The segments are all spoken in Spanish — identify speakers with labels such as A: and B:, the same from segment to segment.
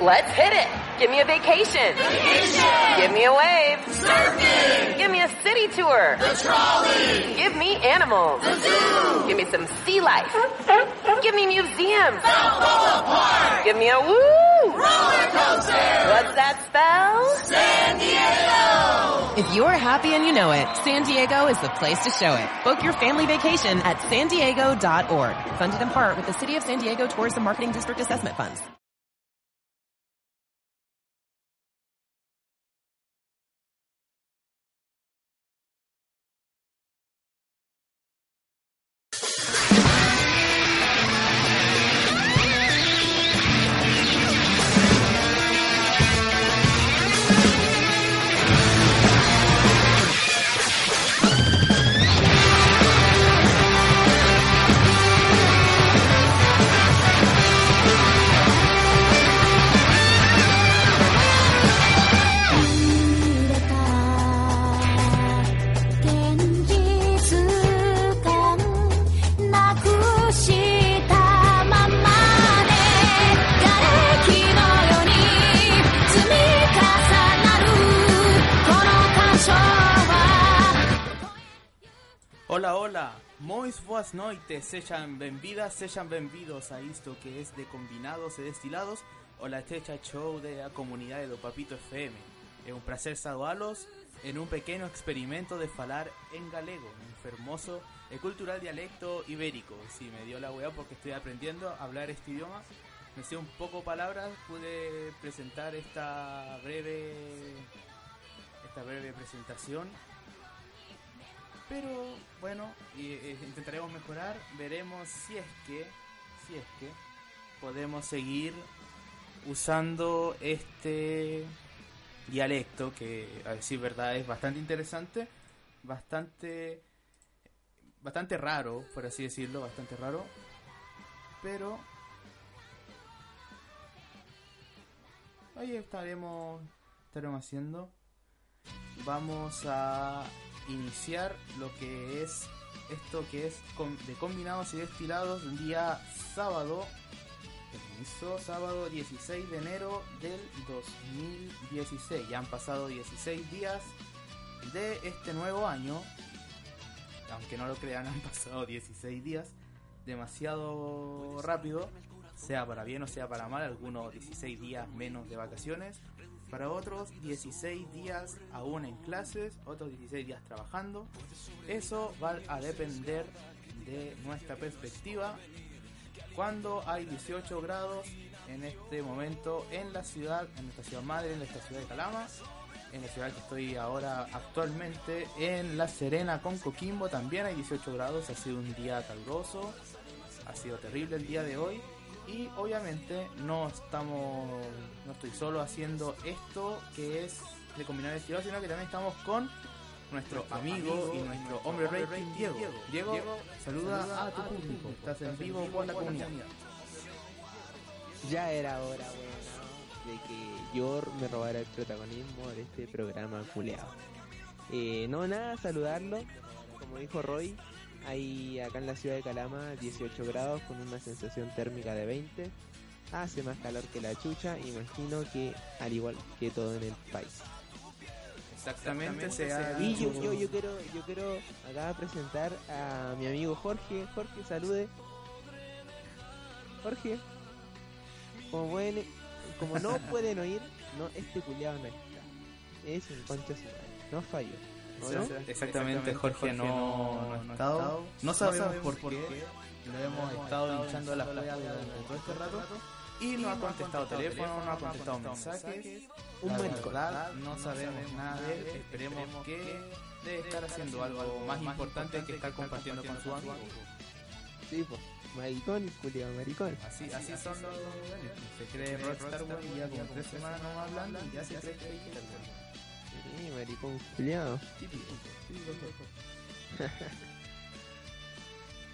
A: Let's hit it. Give me a vacation. Vacation. Give me a wave. Surfing. Give me a city tour. The trolley. Give me animals. The zoo. Give me some sea life. Give me museums. Balboa Park. Give me a woo. Roller coaster. What's that spell? San Diego. If you're happy and you know it, San Diego is the place to show it. Book your family vacation at san diego.org. Funded in part with the City of San Diego Tourism Marketing District Assessment Funds.
B: Boas noites, sexan benvidas, sexan benvidos a isto que es de combinados e destilados o la estecha show de a comunidade do Papito FM. É un placer saludalos en un pequeno experimento de falar en galego, un fermoso e cultural dialecto ibérico. Si me dio la weá porque estoy aprendiendo a hablar este idioma, me sé un poco palabras, pude presentar esta breve esta breve presentación pero bueno, eh, intentaremos mejorar, veremos si es que, si es que podemos seguir usando este dialecto que a decir verdad es bastante interesante, bastante bastante raro, por así decirlo, bastante raro, pero ahí estaremos estaremos haciendo. Vamos a iniciar lo que es esto que es de combinados y destilados un día sábado. Permiso, sábado 16 de enero del 2016 ya han pasado 16 días de este nuevo año. Aunque no lo crean han pasado 16 días. Demasiado rápido. sea para bien o sea para mal algunos 16 días menos de vacaciones para otros 16 días aún en clases, otros 16 días trabajando. Eso va a depender de nuestra perspectiva. Cuando hay 18 grados en este momento en la ciudad, en nuestra ciudad madre, en esta ciudad de Calama, en la ciudad que estoy ahora actualmente, en La Serena con Coquimbo también hay 18 grados, ha sido un día caluroso, ha sido terrible el día de hoy y obviamente no estamos, no estoy solo haciendo esto que es de combinar estilo, sino que también estamos con nuestro, amigo, y nuestro hombre rey, Diego. Diego. saluda, a tu público. Estás en vivo con la comunidad.
C: Ya era hora, bueno, de que yo me robara el protagonismo de este programa culeado. Eh, no, nada, saludarlo. Como dijo Roy, hay acá en la ciudad de Calama 18 grados con una sensación térmica de 20. Hace más calor que la chucha, imagino que al igual que todo en el país.
B: Exactamente,
C: Y yo, yo, quiero, yo quiero acá presentar a mi amigo Jorge. Jorge, salude. Jorge. Como pueden, como no pueden oír, no, este culiado no está. Es un concha no falló.
B: Exactamente, Jorge no, ha estado. No sabemos por qué. Lo hemos estado hinchando las playas durante todo este rato. Y no ha contestado teléfono, no ha contestado mensajes. Un verdad, no sabemos nada de él. Esperemos que debe estar haciendo algo más importante que estar compartiendo con su amigo.
C: Sí, pues. Maricón, culiado, maricón.
B: Así, así son los. Se cree Rockstar, y ya como tres semanas no hablando y ya se cree que
C: Sí, maricón culiado.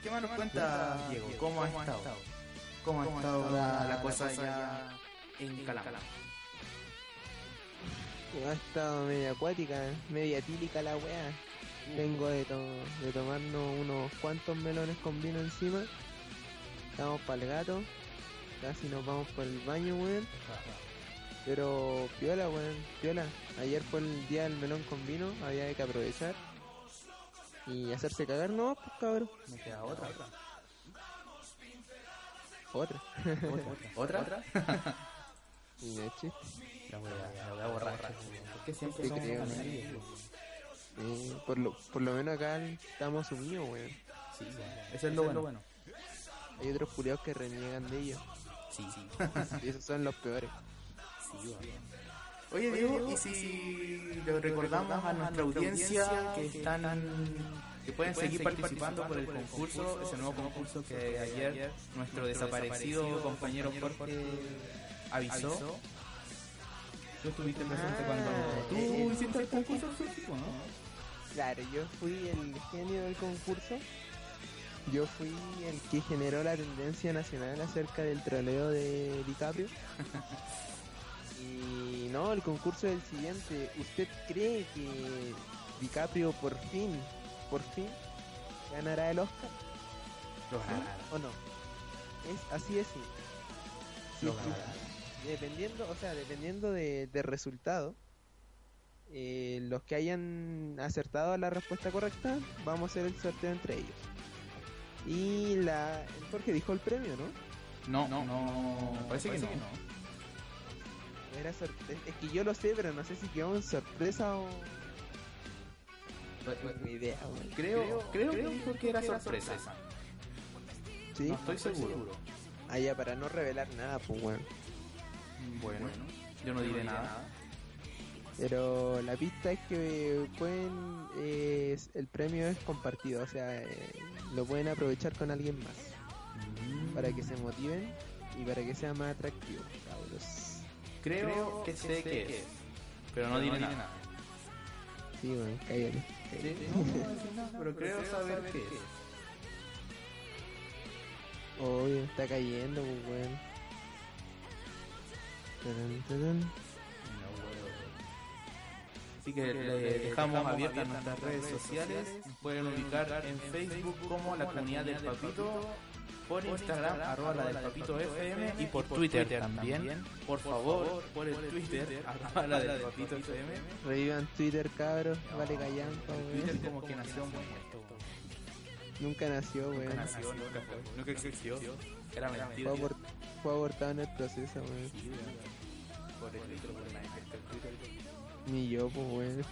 B: ¿Qué más nos cuenta Diego? ¿Cómo ha estado? ¿Cómo ha estado la, cosa allá en Calama?
C: Ha estado media acuática, media tílica la weá. Vengo de, de tomarnos unos cuantos melones con vino encima. Estamos para el gato. casi nos vamos por el baño, weón. Pero piola, weón, piola. Ayer fue el día del melón con vino, había que aprovechar. Y hacerse cagar, no, pues cabrón.
B: Me queda otra.
C: Otra.
B: ¿Otra? ¿Otra?
C: Y no es chiste.
B: La voy a, la voy a borrar. Porque siempre somos
C: creo. Eh, por, lo, por lo menos acá estamos sumidos, weón.
B: Sí, eso es lo bueno.
C: Hay otros culiados que reniegan de ellos.
B: Sí, sí.
C: Y esos son los peores.
B: Oye, Diego, y si le recordamos a nuestra audiencia que están que pueden seguir participando por el concurso, ese nuevo concurso que ayer nuestro desaparecido compañero Jorge avisó. Tú estuviste presente cuando tú hiciste el concurso, ¿no?
C: Claro, yo fui el genio del concurso. Yo fui el que generó la tendencia nacional acerca del troleo de DiCaprio. y no, el concurso es el siguiente. ¿Usted cree que DiCaprio por fin, por fin, ganará el Oscar?
B: Lo
C: ¿Sí
B: ganará.
C: o no? Es así es. sí. Si
B: Lo
C: es que-
B: ganará.
C: dependiendo, o sea, dependiendo de, del resultado, eh, los que hayan acertado a la respuesta correcta, vamos a hacer el sorteo entre ellos. Y la Jorge dijo el premio, ¿no?
B: No, no, no, parece que no.
C: Era sor- es que yo lo sé, pero no sé si quedó en sorpresa o ni idea, weón.
B: Creo, creo que dijo que era sorpresa.
C: Sí,
B: No estoy seguro.
C: Ah, ya, para no revelar nada, pues bueno.
B: Bueno, yo no diré nada.
C: Pero la pista es que pueden, eh, el premio es compartido, o sea, eh, lo pueden aprovechar con alguien más para que se motiven y para que sea más atractivo.
B: Creo que sé qué es, pero no diré nada.
C: Sí, bueno, cállate.
B: Pero creo saber qué es.
C: Obvio, está cayendo, pues bueno. Tarán, tarán.
B: Así que le dejamos abiertas nuestras redes sociales. Pueden ubicar en Facebook como la comunidad del Papito, por Instagram arroba la del Papito FM y por Twitter también. Por favor, por el Twitter arroba la del Papito FM.
C: Revivan Twitter, cabros. Vale callampa,
B: Twitter
C: weón.
B: como que nació muerto.
C: Nunca nació,
B: Nunca
C: weón.
B: nació, nunca fue, nunca existió. Era
C: Fue,
B: mentira.
C: fue abortado en el proceso, weón.
B: Por el Twitter, por la Twitter.
C: Ni yo, pues, weón.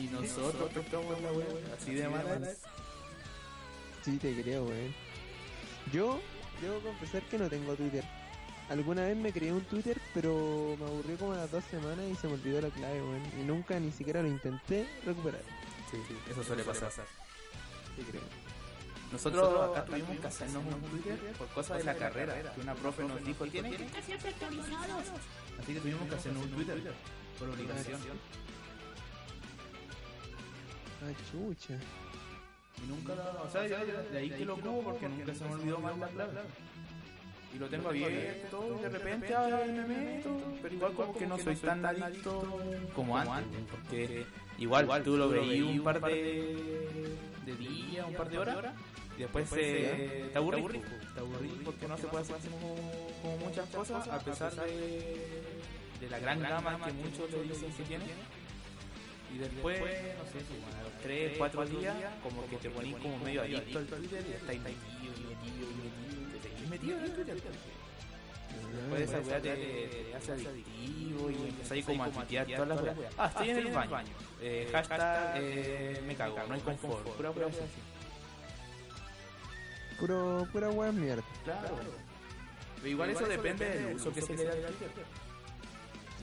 B: Y nosotros tocamos la web así de malas.
C: Sí, te creo, weón. Yo debo confesar que no tengo Twitter. Alguna vez me creé un Twitter, pero me aburrió como a las dos semanas y se me olvidó la clave, weón. Y nunca ni siquiera lo intenté recuperar.
B: Sí, eso suele pasar.
C: Te creo.
B: Nosotros acá tuvimos que hacernos un Twitter por cosas de la carrera. Que una profe nos dijo, tienen que estar siempre actualizados. Así que tuvimos que hacernos un Twitter por obligación.
C: Ah, chucha.
B: Y nunca la... O sea, yo de ahí que lo ocupo porque nunca se me olvidó más la clave. Y lo tengo abierto y de repente me meto. Pero igual como que no soy tan adicto como antes. Porque igual tú lo veí un par de, de días, un par de horas. Y después se, te aburrí. Te aburrí porque no se puede hacer como, como muchas cosas a pesar de, de la gran gama que muchos te dicen que tiene. Y después, no sé, si bueno, a los 3, 4 días, como que te ponís como medio adicto al Twitter y estáis metido y metido y metido y te seguís metido en el Twitter. Después de esa weá te, te hace adictivo y empezáis como a tuitear todas las weas. Ah, estoy en el baño. Eh, hashtag eh, me cago, no hay confort. Pura pura así.
C: Puro, pura weón mierda.
B: Claro. Pero igual eso depende del uso que se le da al Twitter.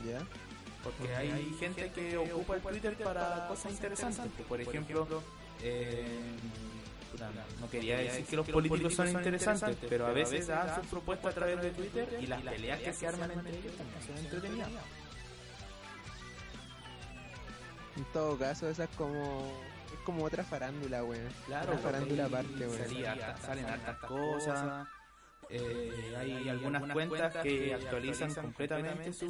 C: ¿Ya?
B: Porque hay gente que ocupa el Twitter para cosas interesantes. Por ejemplo, eh, no quería decir que los políticos son interesantes, pero a veces dan sus propuestas a través de Twitter y las peleas que se arman entre ellos también son entretenidas.
C: En todo caso, esa es como. Es como otra farándula, weón.
B: Claro,
C: Otra farándula aparte, weón.
B: salen hartas cosas. Eh, hay algunas cuentas que actualizan completamente su,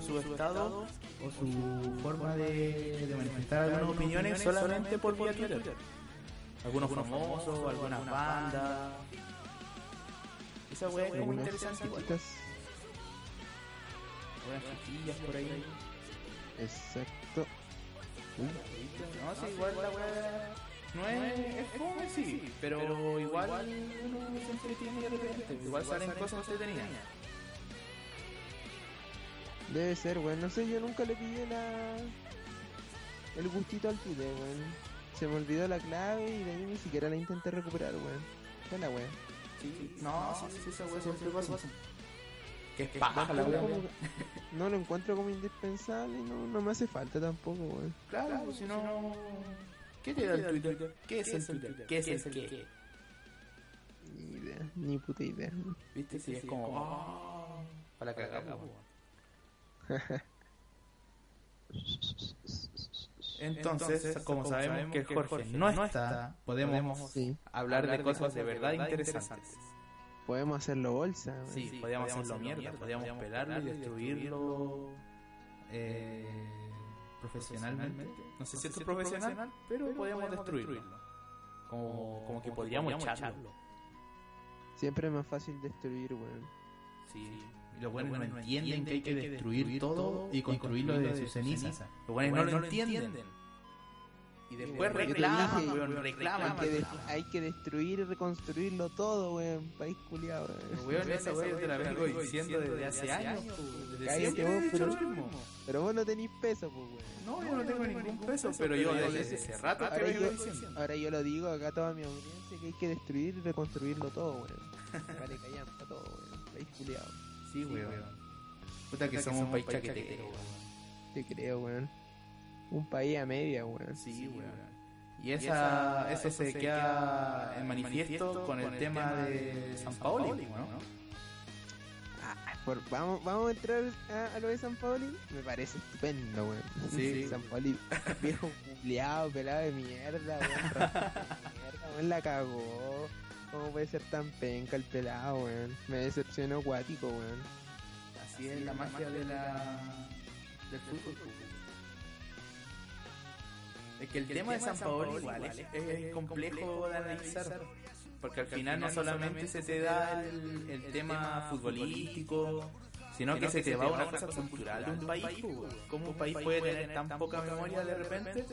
B: su estado o su forma de, de manifestar algunas opiniones solamente por vía Twitter. Algunos famosos, algunas bandas. Esa weá es
C: Algunas
B: interesante. Buenas chiquillas por ahí.
C: Exacto.
B: No, sí, igual la weá no es, es fome, sí, pero igual uno se entretiene de repente. Igual salen cosas entretenidas.
C: Debe ser, weón. No sé, yo nunca le pillé la... el gustito al Twitter, weón. Se me olvidó la clave y de ahí ni siquiera la intenté recuperar, weón. ¿Qué es la weón?
B: Sí, no, sí, sí, esa weá siempre pasa. Que es paja la
C: como- No lo encuentro como indispensable y no, no me hace falta tampoco, weón.
B: Claro, si no. ¿Qué te da el Twitter? ¿Qué es el Twitter? ¿Qué es el qué?
C: Ni idea, ni puta idea.
B: ¿Viste? Sí, es como. ah, para cagar. Entonces, como sabemos que Jorge no está, podemos
C: Sí,
B: hablar de cosas de verdad interesantes.
C: podemos hacerlo bolsa.
B: Sí, podíamos hacerlo mierda, podíamos pelarlo y destruirlo eh, profesionalmente. No sé si esto es profesional, pero podíamos destruirlo. Como, como que podríamos echarlo.
C: Siempre es más fácil destruir, weón.
B: Sí. Y los buenos no entienden que hay que destruir todo y construirlo desde sus cenizas. Los buenos no lo entienden. Y después
C: te
B: reclaman,
C: dije,
B: weón,
C: Hay
B: reclaman.
C: que, de- hay que destruir y reconstruirlo todo, weón. País culiado, weón.
B: Weón, esa weón yo te la vengo diciendo desde hace años. Desde
C: Cállate
B: siempre
C: vos, pero-
B: lo mismo.
C: Pero vos no tenís peso, pues, weón.
B: No, yo no tengo ningún peso, pero yo desde ese rato te
C: Ahora
B: vengo
C: yo,
B: diciendo.
C: ahora yo lo digo acá a toda mi audiencia que hay que destruir y reconstruirlo todo, weón. Vale, callamos a todo, weón. País culiado.
B: Sí, weón. Puta que somos un país chaquetero, weón.
C: Te creo, weón. Un país a media, weón.
B: Sí, weón. Y esa, eso se queda en manifiesto con el tema de San Paoli, ¿no?
C: Ah, por- vamos, vamos a entrar a, a lo de San Paoli. Me parece estupendo, weón.
B: Sí.
C: San Paoli, viejo culiado, pelado de mierda, weón. la cagó. ¿Cómo puede ser tan penca el pelado, weón? Me decepcionó acuático, weón.
B: Así es la magia de la del fútbol. Es que el, tema de San Paolo igual es, es complejo de analizar. Porque al final no solamente se te da el, el tema futbolístico, sino que se te va una cosa cultural de un país. pues, ¿Cómo un país puede tener tan poca memoria de repente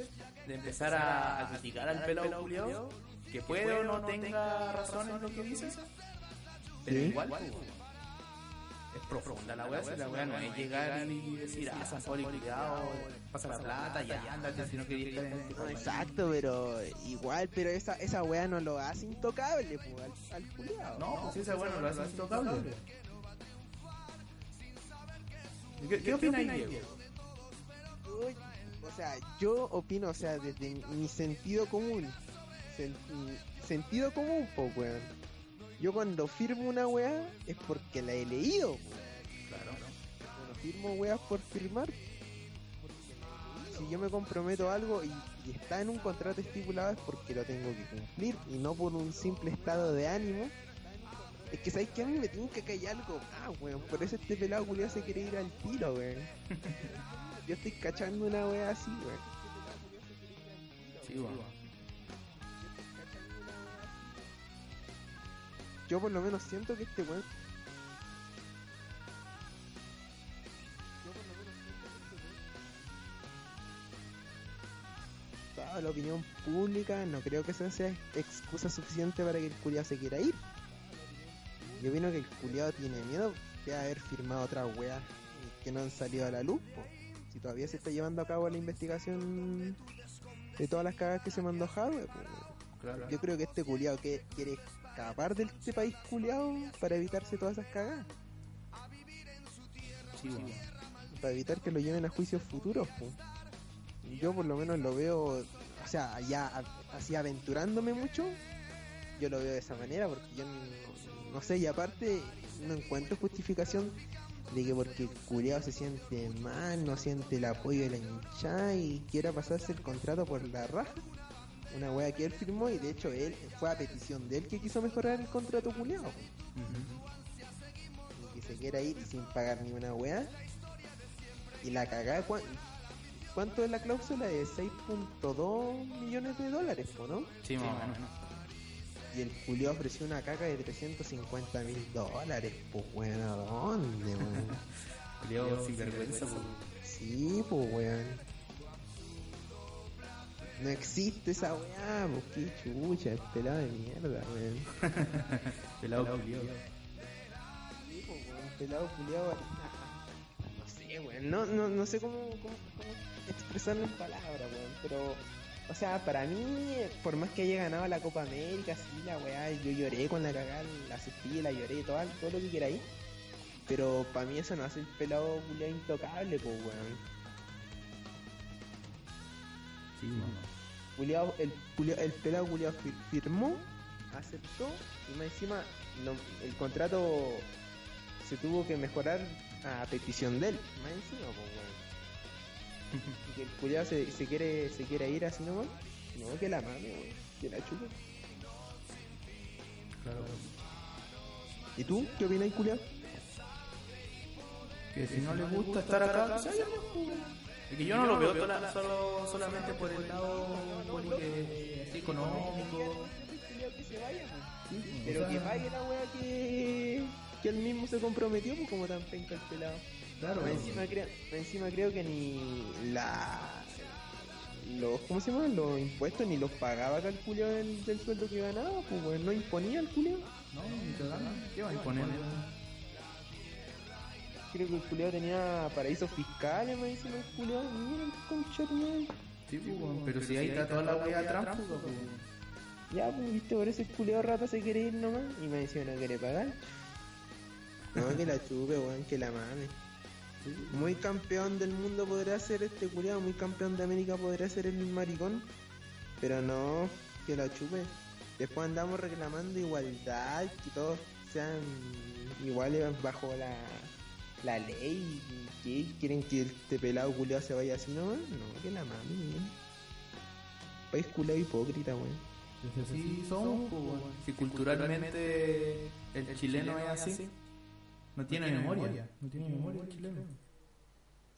B: de empezar a, a criticar al pelado culiao que puede o no tenga razón en lo que dice? Pero igual, pues, es profunda la weá, si la weá no es llegar y decir, ah, San Paolo, cuidado, pasa la plata, ya, ándate, si no querías estar en
C: exacto, pero igual, pero esa, esa weá no lo hace intocable, pues, al, culiao.
B: No, pues esa weá no lo hace intocable. ¿Qué, qué opinas, Diego?
C: Uy, O sea, yo opino, o sea, desde mi sentido común. sen- mi sentido común, pues, weón. Yo cuando firmo una weá es porque la he leído.
B: Claro.
C: No firmo weas por firmar. Si yo me comprometo a algo y, y está en un contrato estipulado es porque lo tengo que cumplir y no por un simple estado de ánimo. Es que sabéis que a mí me tiene que caer algo más, weón. Por eso este pelado culiao se quiere ir al tiro, weón. yo estoy cachando una wea así, weón.
B: Sí, weón.
C: Yo por lo menos siento que este weón. Yo por lo menos siento que este weón- la opinión pública, no creo que esa sea excusa suficiente para que el culiado se quiera ir. Yo opino que el culiado tiene miedo de haber firmado otras weas que no han salido a la luz. po. Si todavía se está llevando a cabo la investigación de todas las cagas que se mandó Jadwe, weón.
B: Claro.
C: Yo creo que este culiado que quiere escapar de este país culiado para evitarse todas esas cagadas.
B: Sí.
C: Para evitar que lo lleven a juicios futuros. Yo por lo menos lo veo, o sea, ya así aventurándome mucho, yo lo veo de esa manera porque yo no, no sé, y aparte no encuentro justificación de que porque el culiado se siente mal, no siente el apoyo de la hinchada y quiera pasarse el contrato por la raja. Una wea que él firmó y de hecho él fue a petición de él que quiso mejorar el contrato culiado. Y que se quiera ir sin pagar ni una wea. Y la cagada, ¿cuán- ¿cuánto es la cláusula? De 6.2 millones de dólares, ¿no?
B: Sí, más o menos.
C: Y el Julio ofreció una caca de 350 mil dólares. Pues weón, ¿a dónde, weón?
B: Julio sin vergüenza, po.
C: Sí, pues weón. No existe esa weá, pues qué chucha, el pelado de mierda, weón.
B: Pelado Julio.
C: Sí, pues weón, pelado culiado. No sé, weón, no, no, no sé cómo, cómo, cómo expresarlo en palabras, weón, pero. O sea, para mí, por más que haya ganado la Copa América, sí, la weá, yo lloré con la cagada, la sufrí, la lloré, todo, todo lo que queráis. Pero para mí eso no hace el pelado culiado intocable, pues weón.
B: Sí.
C: Culeado- el, culeado- el pelado culiado firmó, aceptó y más encima no- el contrato se tuvo que mejorar a petición de él. Más encima, pues weón. Y que el culiado se, se quiere se quiere ir así nomás. No, que la mame, weón. Que la chupe.
B: Claro.
C: ¿Y tú? ¿Qué opinas, culiado?
B: Que si no le gusta estar acá, que se vaya, po. Es que yo no lo veo tola- solo, solamente por el lado económico. Sí,
C: Pero que pague la weá que, que él mismo se comprometió, pues como tan penca el pelado.
B: Claro,
C: encima, creo, encima creo que ni la los ¿cómo se llama? los impuestos ni los pagaba acá el culio del, del sueldo que ganaba, pues weón, no imponía el culio.
B: no, ni cagando. ¿Qué va a imponer?
C: Creo que el culio tenía paraísos fiscales, más encima el culio, mira el concha.
B: Sí, pues, pero si ahí está toda la wea tránsfuga, pues.
C: Ya, pues viste, por eso el culio rata se quiere ir nomás y me encima no quiere pagar. No, que la chupe, weón, que la mame. Muy campeón del mundo podrá ser este culiado, muy campeón de América podrá ser el maricón, pero no, que la chupe. Después andamos reclamando igualdad, que todos sean iguales bajo la, la ley. ¿Qué? ¿Quieren que este pelado culiado se vaya así nomás? No, que la mami, weón. País culiado hipócrita, weón.
B: Sí, somos, pues, bueno. Si culturalmente el chileno es así, no tiene memoria. No tiene memoria el chileno.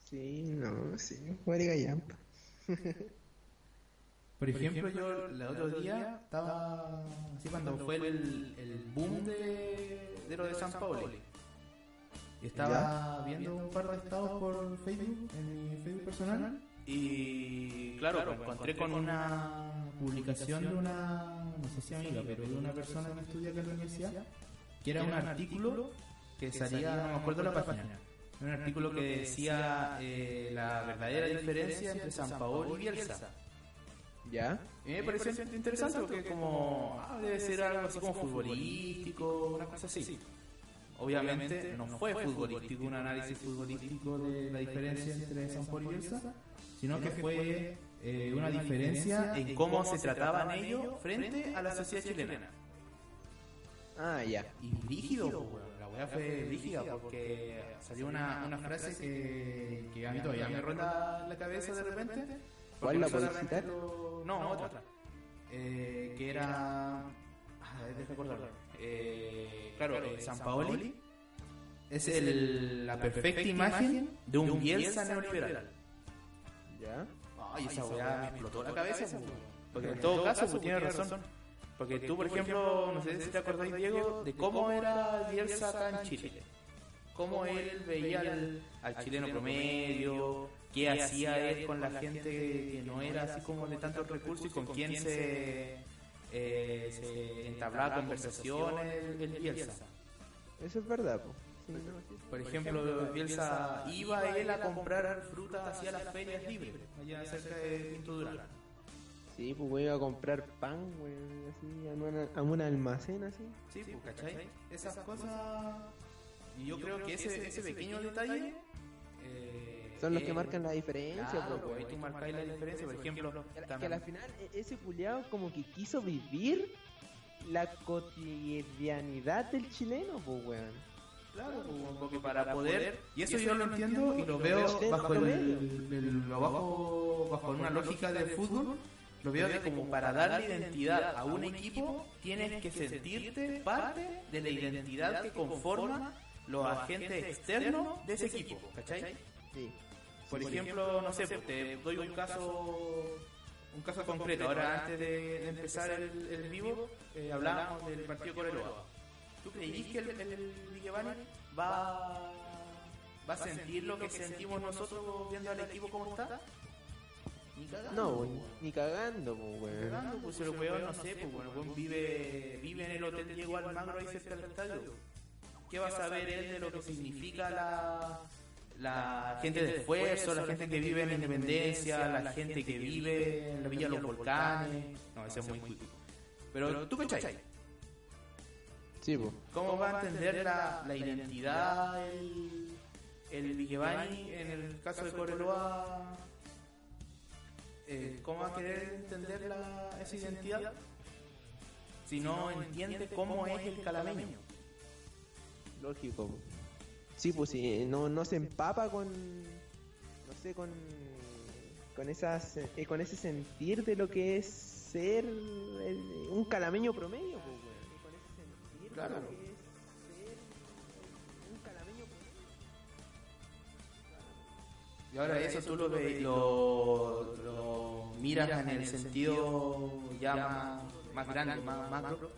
C: Sí, no, sí, marica yampa.
B: Por ejemplo, yo el otro día estaba así cuando fue el, el boom de, de lo de San Paulo. Y estaba viendo un par de estados por Facebook, en mi Facebook personal. Y claro, me encontré con una publicación de una, no sé si amiga, pero de una persona que estudia acá en la universidad, que era un artículo que salía, no me acuerdo la página, un artículo que decía eh, la verdadera diferencia entre San Paolo y Bielsa.
C: ¿Ya?
B: Y me pareció interesante porque como ah, debe ser algo así como futbolístico, una cosa así. Obviamente no fue futbolístico, un análisis futbolístico de la diferencia entre San Paulo y Bielsa, sino que fue eh, una diferencia en cómo se trataban ellos frente a la sociedad chilena.
C: Ah, ya.
B: Y rígido, weón. la weá fue rígida porque salió una, una frase que, que a mí todavía me ronda la cabeza de repente.
C: ¿Cuál la citar?
B: lo- No, otra. Eh, que era. Ah, deja acordarlo. Eh, claro, eh, San Paoli es el- la perfecta imagen de un Bielsa neoliberal.
C: ¿Ya?
B: Ay, esa weá me explotó la cabeza, po, porque en todo caso, pues tiene razón. Porque tú, por ejemplo, no sé si te acordáis, Diego, de cómo era Bielsa acá en Chile. Cómo él veía al, al chileno promedio, qué hacía él con la gente que no era así como de tantos recursos y con quién se, eh, se entablaba conversaciones el, el Bielsa.
C: Eso es verdad, po. Sí, no, sí.
B: Por ejemplo, Bielsa iba él a comprar fruta hacia las ferias libres, allá cerca de Quinto Durán.
C: Sí, pues voy a comprar pan, güey, así, a, una- a un almacén así.
B: Sí, pues, ¿cachai? Esas cosas. Y yo creo que ese, ese pequeño detalle.
C: Son los que
B: eh,
C: marcan la diferencia,
B: Claro,
C: pues,
B: pues ahí
C: güey.
B: tú marcáis la diferencia. Por ejemplo,
C: Que, a la- que a
B: también-
C: la final e- ese culiado como que quiso vivir la cotidianidad del chileno, pues, weón.
B: Claro, porque para poder. Y eso yo lo entiendo y lo veo bajo el, el- lo bajo, bajo una lógica del fútbol. Lo veo de como para darle identidad a un equipo, tienes que sentirte parte de la identidad que conforma los agentes externos de ese equipo, ¿cachai?
C: Sí.
B: Por ejemplo, no sé, pues, te doy un caso un caso concreto. Ahora, antes de, de empezar el, el vivo, eh, hablábamos del partido Coreloa. ¿Tú creís que el, el, el va, va a sentir lo que sentimos nosotros viendo al equipo como está? Ni cagando,
C: No,
B: po,
C: weón, ni cagando, pues, weón.
B: Cagando, pues el weón, no sé, pues weón vive, vive en el Hotel Diego Almagro ahí cerca del estadio. ¿Qué va a saber él de lo que significa la, la gente de esfuerzo, la gente que vive en la Independencia, la gente que vive en la Villa de los Volcanes? No, ese es muy cuico. Pero tú cachai,
C: Sí, pues.
B: ¿cómo va a entender la, la identidad el, el Vigevani en el caso de Coreloa? Eh, ¿Cómo va a querer entender la, esa identidad si no entiende cómo es el calameño?
C: Lógico. Sí, pues sí, no, no se empapa con, no sé, con, con esas, eh, con ese sentir de lo que es ser el- un calameño promedio, pues, weón. Con ese sentir de
B: Claro.
C: lo que es ser un calameño promedio.
B: Y ahora eso tú lo, ve- lo, lo miras en el sentido ya más, más grande, más macro,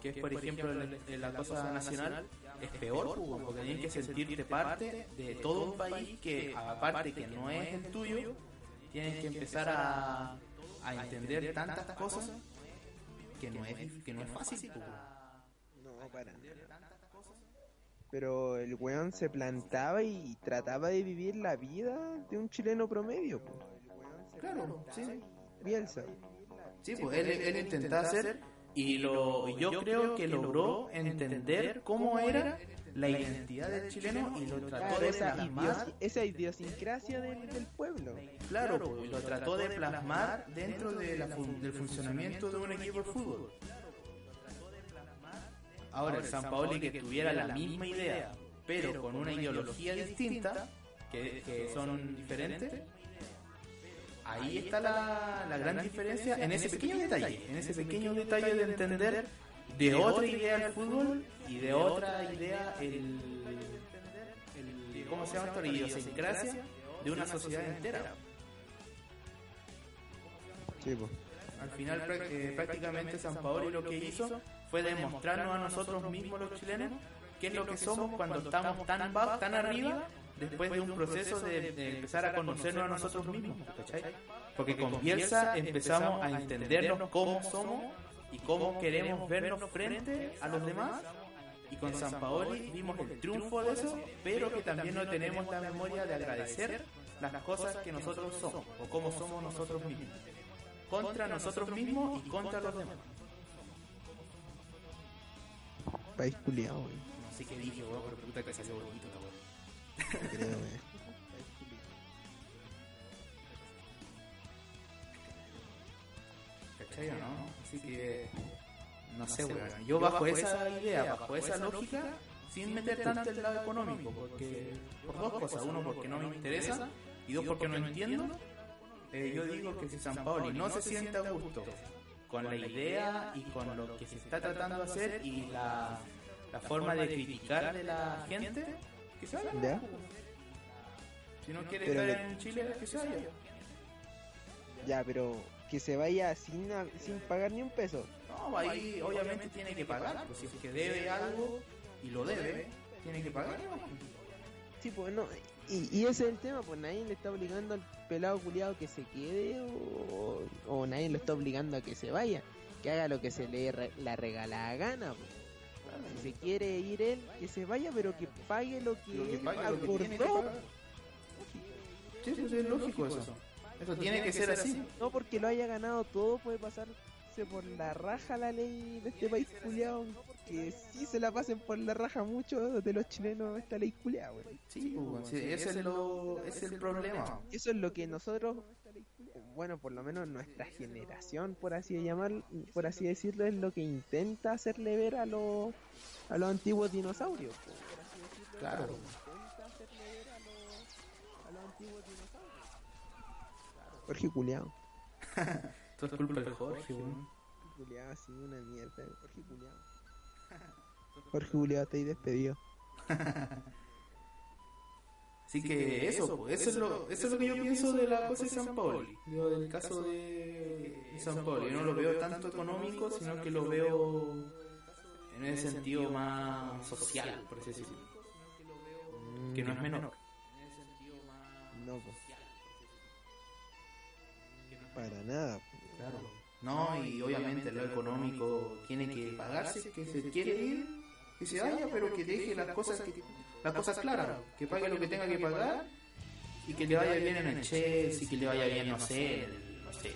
B: que es por ejemplo en, en la cosa nacional, es peor, pues, porque tienes que sentirte parte de todo un país que aparte que no es el tuyo, tienes que empezar a, a entender tantas cosas que no es, que no es fácil. pues.
C: No, para. Pero el weón se plantaba y trataba de vivir la vida de un chileno promedio, pues.
B: Claro, sí.
C: Bielsa.
B: Sí, pues él, él intentaba hacer y lo y yo creo que logró entender cómo era la identidad del chileno y lo trató
C: Claro,
B: de
C: esa,
B: plasmar.
C: esa idiosincrasia del, del pueblo.
B: Claro, pues, lo trató de plasmar dentro de la fun- del funcionamiento de un equipo de fútbol. Ahora, el San Paoli que tuviera la misma idea, pero con una ideología distinta, que, que son diferentes, ahí está la, la gran diferencia en ese pequeño detalle, en ese pequeño detalle de entender de otra idea el fútbol y de otra idea el, el ¿cómo se llama esto? La idiosincrasia de una sociedad entera.
C: Sí, pues.
B: Al final eh, prácticamente San Paoli lo que hizo fue demostrarnos a nosotros mismos los chilenos qué es lo que somos cuando estamos tan bajo, tan arriba, después de un proceso de, de empezar a conocernos a nosotros mismos, ¿cachai? Porque con Bielsa empezamos a entendernos cómo somos y cómo queremos vernos frente a los demás. Y con San Paoli vimos el triunfo de eso, pero que también no tenemos la memoria de agradecer las cosas que nosotros somos o cómo somos nosotros mismos contra nosotros mismos y contra los demás.
C: País culiado,
B: sé qué dije, weón, pero puta que salió bonito.
C: Creo, weón.
B: ¿Cachai o no? Así que, no sé, weón. Yo bajo esa idea, bajo esa lógica, sin meter tanto el lado económico, porque, por dos cosas. Uno, porque no me interesa, y dos, porque no entiendo. Eh, yo digo que si San Paoli no se siente a gusto con la idea y con lo que se está tratando de hacer y la, la forma de criticar de la gente, que se vaya.
C: ¿Ya?
B: Si no quiere
C: Pero
B: estar
C: que-
B: en Chile, que se vaya.
C: Ya, pero que se vaya sin, sin pagar ni un peso.
B: No, ahí obviamente tiene que pagar. Pues si es que debe algo y lo debe, tiene que pagar. ¿no?
C: Sí, pues no. Y, y ese es el tema, pues nadie le está obligando al pelado culiado que se quede o, o nadie lo está obligando a que se vaya. Que haga lo que se le re- la regala gana. pues. Si se quiere ir él, que se vaya, pero que pague lo que,
B: Lo que
C: él
B: paga, lo que tiene que
C: acordó.
B: pagar. Sí, pues es lógico eso. Eso tiene que ser así.
C: No porque lo haya ganado todo, puede pasarse por la raja la ley de este país culiado. Que sí se la pasen por la raja mucho de los chilenos esta ley culiada, güey.
B: Sí, pues, sí, ese es, lo, ese es el problema.
C: Eso es lo que nosotros, bueno, por lo menos nuestra generación, por así llamar, por así decirlo, es lo que intenta hacerle ver a los a los antiguos dinosaurios. po, por así decirlo,
B: Claro.
C: Intenta hacerle ver a los, a los antiguos dinosaurios. Jorge culiao.
B: Esto es culpa de Jorge, weón.
C: Culiao, sí, una mierda. Jorge culiao. Jorge culiao, estoy despedido.
B: Así que eso, pues, eso es lo, eso es lo que yo pienso de la cosa de San Pauli, digo, del caso de San Pauli. Yo no lo veo tanto económico, sino que lo veo en ese sentido más social, por así decirlo, que no es menor.
C: No, pues. Para nada.
B: Claro. No, y obviamente lo económico tiene que pagarse, que se quiere ir, que se vaya, pero que deje las cosas que las cosas claras, que pague lo que tenga que pagar y que le vaya bien en el Chelsea, que le vaya bien, no sé, el- no sé,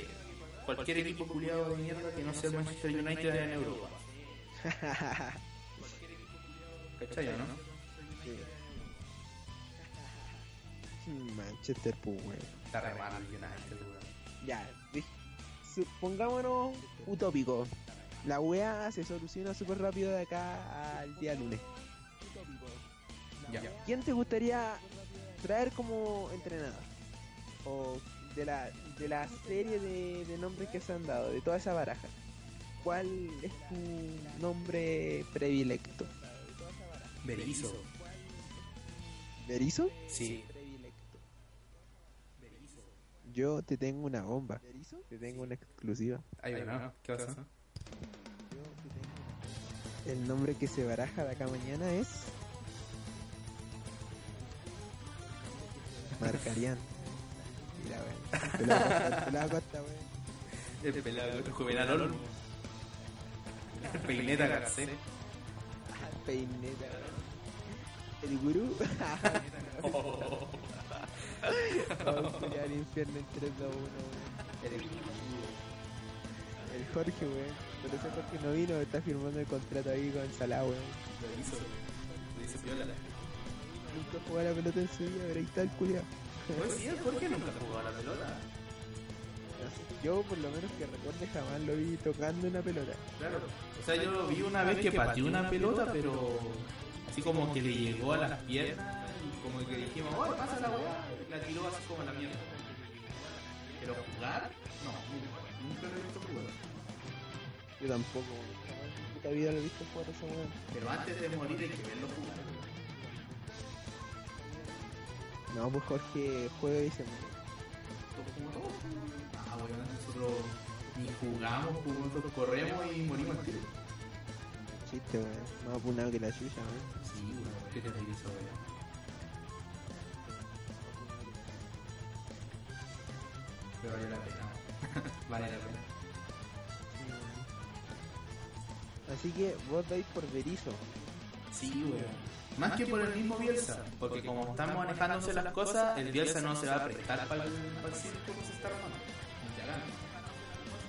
B: cualquier equipo culiado de mierda que no sea el Manchester United en Europa. ¿Cachai, no?
C: Manchester, pues, weón.
B: Está re mal el United, weón.
C: Ya, dij- su- pongámonos utópico. La weá se soluciona súper rápido de acá al día lunes.
B: Ya.
C: ¿Quién te gustaría traer como entrenador? O de la, de la serie de, de nombres que se han dado, de toda esa baraja. ¿Cuál es tu nombre predilecto?
B: Berizzo.
C: ¿Berizo?
B: Sí.
C: Yo te tengo una bomba. Te tengo una exclusiva.
B: Ahí va, ¿no? ¿Qué pasa?
C: El nombre que se baraja de acá mañana es. Marcarian. Mira, weón. Te te la costa, weón.
B: El pelado, el juvenal Olmo. El peineta Garcés.
C: Peineta, weón. El gurú. Vamos a al infierno en 3 2 1, weón. El Jorge, weón. Pero ese Jorge no vino, está firmando el contrato ahí con Salah, weón.
B: Lo hizo. Lo hizo piola.
C: Nunca jugó a la pelota en su vida, pero ahí está el culiao.
B: Pues sí, ¿por qué nunca jugó a la pelota?
C: Yo, por lo menos que recuerde, jamás lo vi tocando una pelota.
B: Claro. O sea, yo lo vi una vez que pateó una pelota, pero así como que le llegó a las piernas y como que dijimos, oye, pasa la weá, la tiró así como la mierda. Pero jugar, no, nunca, nunca lo he visto jugar.
C: Yo tampoco, en puta vida lo he visto jugar a esa weón.
B: Pero antes de morir hay que verlo jugar.
C: No, pues Jorge juega y se muere.
B: Ah, bueno, nosotros ni jugamos, pues nosotros corremos y morimos al tiro.
C: Chiste, weón. Más apunado que la chucha, weón.
B: Sí, weón, ¿qué te dice eso, weón? Pero vale la pena. vale la pena.
C: Así que vos dais por Berizo.
B: Sí, weón. Más que por el mismo Bielsa, porque como están manejándose las cosas, el Bielsa no se va a prestar para el, para el circo que se está armando.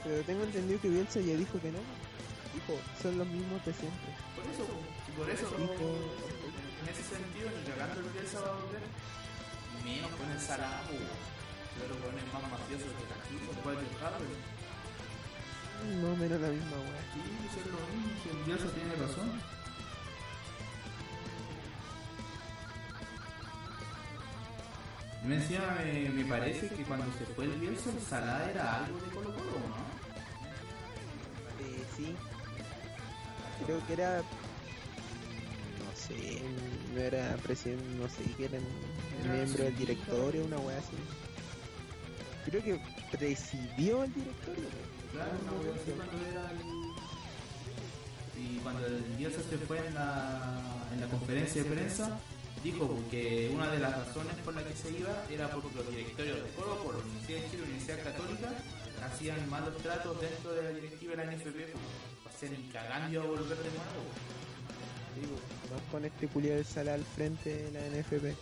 C: Pero tengo entendido que Bielsa ya dijo que no. Dijo, son los mismos de siempre.
B: Por eso, y por eso,
C: Dijo,
B: en ese sentido, ni cagando el Bielsa va a volver. Menos con el weón. Pero weones más mafiosos que aquí, después del Harvard.
C: no menos la misma weá.
B: Sí, eso es lo mismo, el Bielsa tiene razón. Me encima me, me parece que cuando se fue el Bielsa, el Salah era algo de Colo Colo, ¿no?
C: Eh, sí. Creo que era. No sé, no era presidente, no sé, que era un
B: Era
C: miembro del directorio, una weá así. Creo que presidió el directorio.
B: Claro, wea así cuando era el... Y cuando el Bielsa se fue en la, en la conferencia de prensa, dijo que una de las razones por las que se iba era porque los directorios de Colo Colo, Universidad de Chile y Universidad Católica hacían malos tratos dentro de la directiva de la NFP, pues, o sea, ni cagando a volver de nuevo.
C: Digo, con este culiado del sala al frente de la NFP.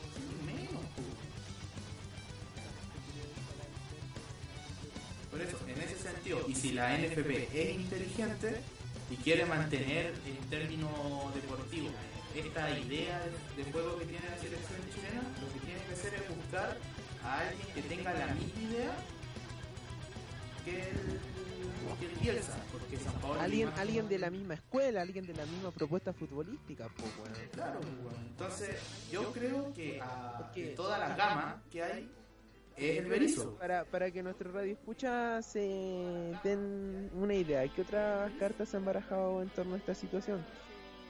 B: Si la NFP es inteligente y quiere mantener en términos deportivos esta idea de, juego que tiene la selección chilena, lo que tiene que hacer es buscar a alguien que tenga la misma idea que el, que el Bielsa, porque San Paolo
C: Alguien,
B: más-
C: alguien de la misma escuela, alguien de la misma propuesta futbolística, pues.
B: Claro, bueno. entonces yo creo que a, de toda la gama que hay es el Berizzo.
C: Para, para que nuestro radio escucha se den una idea, ¿qué otras cartas se han barajado en torno a esta situación?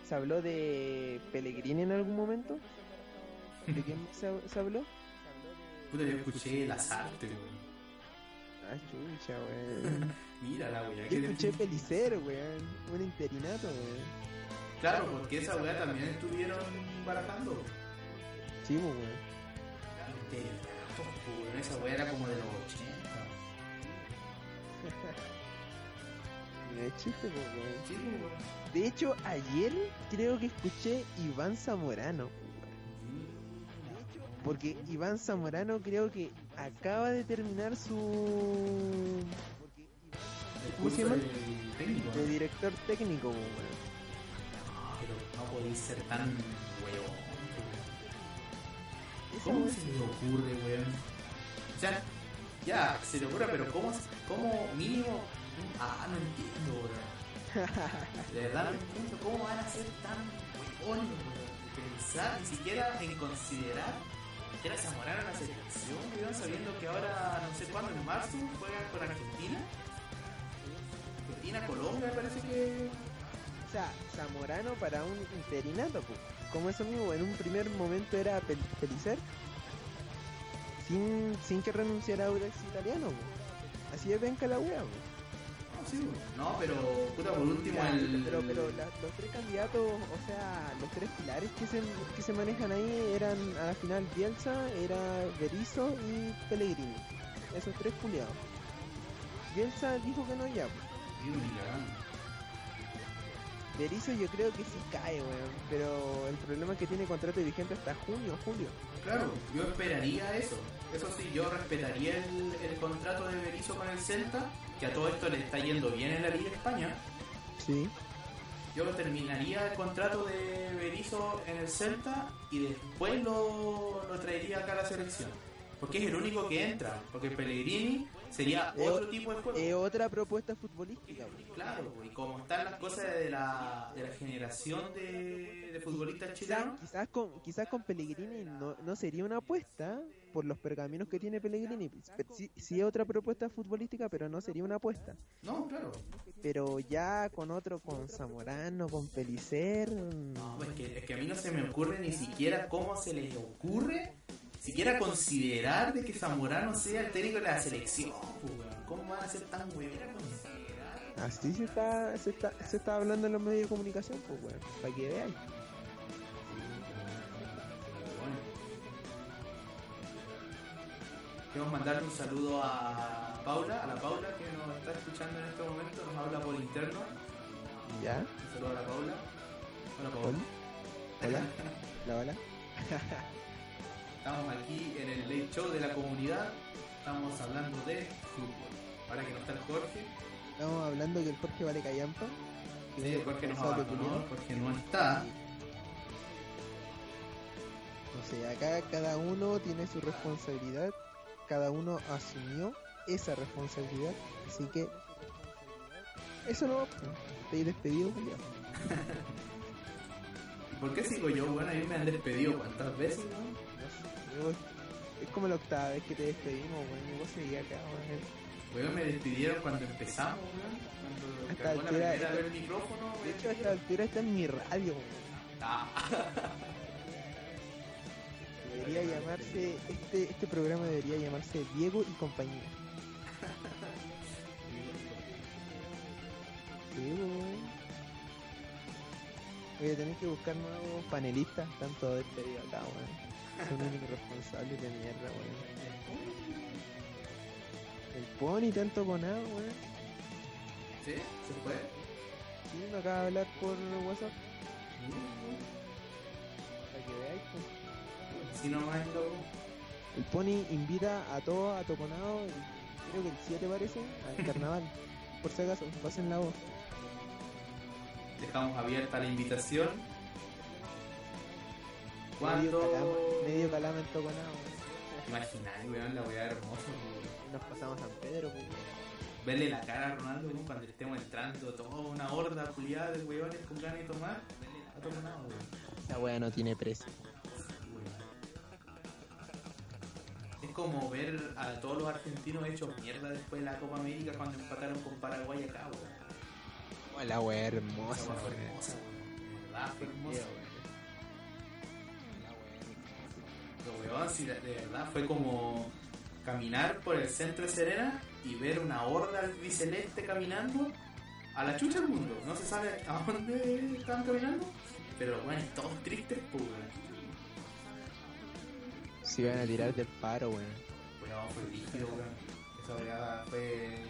C: ¿Se habló de Pellegrini en algún momento? ¿De quién se, se habló?
B: Puta, yo escuché las artes, weón.
C: Ah, chucha, weón.
B: Mira la weá.
C: Yo escuché
B: decís.
C: Pelicero, weón. Un interinato, weón.
B: Claro, porque esa weá también estuvieron barajando.
C: Sí, pues, weón.
B: Esa weá era como de los 80.
C: Y no es chiste.
B: Sí.
C: De hecho, ayer creo que escuché Iván Zamorano. Porque Iván Zamorano creo que acaba de terminar su...
B: El
C: ¿Cómo se llama?
B: técnico. ¿no?
C: director técnico.
B: No, pero no podéis ser tan ¿Cómo se le ocurre, weón? O sea, ya, se le ocurre, pero ¿cómo, cómo mínimo? Ah, no entiendo, weón. De verdad no entiendo cómo van a ser tan weón. Pensar, ni siquiera en considerar que era Zamorano en la selección, weón, sabiendo que ahora, no sé cuándo, en marzo, juegan con Argentina. Argentina, Colombia, me parece que.
C: O sea, Zamorano para un interinato, pues. Como eso mismo, en un primer momento era Pel Pelicer. Sin, sin que renunciara a Audax Italiano, pues. Así es venga la wea.
B: No, sí. No, pero, puta, por último, el.
C: Pero, pero la- los tres candidatos, o sea, los tres pilares que se, que se manejan ahí eran a la final Bielsa, era Berizzo y Pellegrini. Esos tres culiados. Bielsa dijo que no ya. Berizzo yo creo que sí cae, weón. Pero el problema es que tiene contrato vigente hasta junio, julio.
B: Claro, yo esperaría eso. Eso sí, yo respetaría el, el contrato de Berizzo con el Celta, que a todo esto le está yendo bien en la Liga España.
C: Sí.
B: Yo terminaría el contrato de Berizzo en el Celta y después lo, lo traería acá a la selección. Porque es el único que entra. Porque Pellegrini sería otro tipo de juego.
C: Es otra propuesta futbolística, weón.
B: Claro, y como están las cosas de la, de la generación de, de futbolistas chilenos,
C: quizás con quizás con Pellegrini no, no sería una apuesta por los pergaminos que tiene Pellegrini. Sí, sí es otra propuesta futbolística, pero no sería una apuesta.
B: no, claro.
C: Pero ya con otro, con Zamorano, con Pelicer.
B: No, pues es que, es que a mí no se me ocurre ni siquiera cómo se les ocurre siquiera considerar de que Zamorano sea el técnico de la selección. pues, weón. ¿Cómo van a ser tan huevones?
C: Así se está, se está, se está hablando en los medios de comunicación, pues bueno, para que vean.
B: Bueno. Queremos mandarle un saludo a Paula, a la Paula que nos está escuchando en este momento, nos habla por interno.
C: ¿Ya?
B: Un saludo a la Paula. Hola Paula.
C: Hola. Hola. Hola, hola.
B: Estamos aquí en el late show de la comunidad. Estamos hablando de fútbol. Ahora que no está el Jorge,
C: Estamos hablando que el Jorge vale callampa.
B: sí, el Jorge nos abandonó. Jorge no está.
C: No sé, acá cada uno tiene su responsabilidad, cada uno asumió esa responsabilidad, así que eso no estoy despedido.
B: ¿Y por qué sigo yo? Bueno, a mí me han despedido cuántas veces, ¿no?
C: Es como la octava vez que te despedimos, weón, y vos seguís acá, weón.
B: Weón, me despidieron cuando empezamos, weón. Cuando
C: Hasta
B: la
C: altura-
B: primera vez el micrófono,
C: De
B: weón.
C: hecho, a esta altura está en mi radio, weón.
B: Ah.
C: Debería llamarse, este, este programa debería llamarse Diego y compañía. Weón. Voy a tener que buscar nuevos panelistas, tanto despedido acá, weón. Son unos irresponsables de mierda, weón. El pony tanto con nada, weón.
B: ¿Sí? ¿Se fue?
C: Sí, me acaba de hablar por WhatsApp. Para que veáis, pues.
B: Si no más loco.
C: El Pony invita a todos a Toconado, creo que el 7 parece, al carnaval. Por si acaso, pasen la voz.
B: Dejamos abierta la invitación. Cuando.
C: medio calama en Toconado.
B: Imagináis, weón, la weá hermosa, weón.
C: Nos pasamos a San Pedro, pues.
B: Verle la cara a Ronaldo weón, cuando le estemos entrando toda una horda culiada de weones con ganas de tomar. A nada, weón.
C: Esa wea no tiene precio.
B: Es como ver a todos los argentinos hechos mierda después de la Copa América cuando empataron con Paraguay acá, weón.
C: La wea hermosa,
B: fue
C: weón.
B: hermosa, weón. De verdad fue hermosa. weón, si de de verdad fue como caminar por el centro de Serena y ver una horda albiceleste caminando a la chucha del mundo. No se sabe a dónde estaban caminando, pero bueno, todos tristes, pues.
C: Se iban a tirar del paro, weón.
B: Weón, fue rígido, weón. Esa fue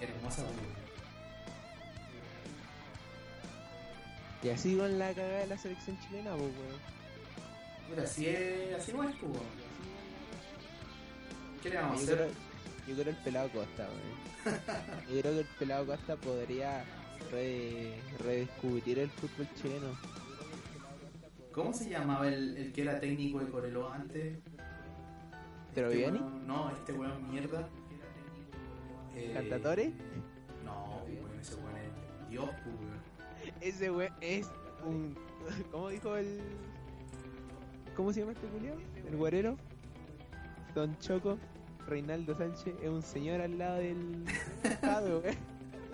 B: hermosa, weón.
C: Y así con la cagada de la selección chilena, pues, weón.
B: Mira, así es, así no es, pues. ¿Qué le vamos a
C: Yo
B: hacer?
C: creo, yo creo el pelado Costa, weón. Yo creo que el pelado Costa podría re- redescubrir el fútbol chileno.
B: ¿Cómo se llamaba el, el que era técnico de Corelo antes?
C: ¿Troviani?
B: Este weón- no, este weón mierda. Eh,
C: ¿Cantatore?
B: No, weón, ese weón es Dios, pues, weón.
C: Ese weón es un. ¿Cómo dijo el. ¿Cómo se llama este Julio? ¿El guarero? Don Choco, Reinaldo Sánchez, es un señor al lado del. Estado, weón.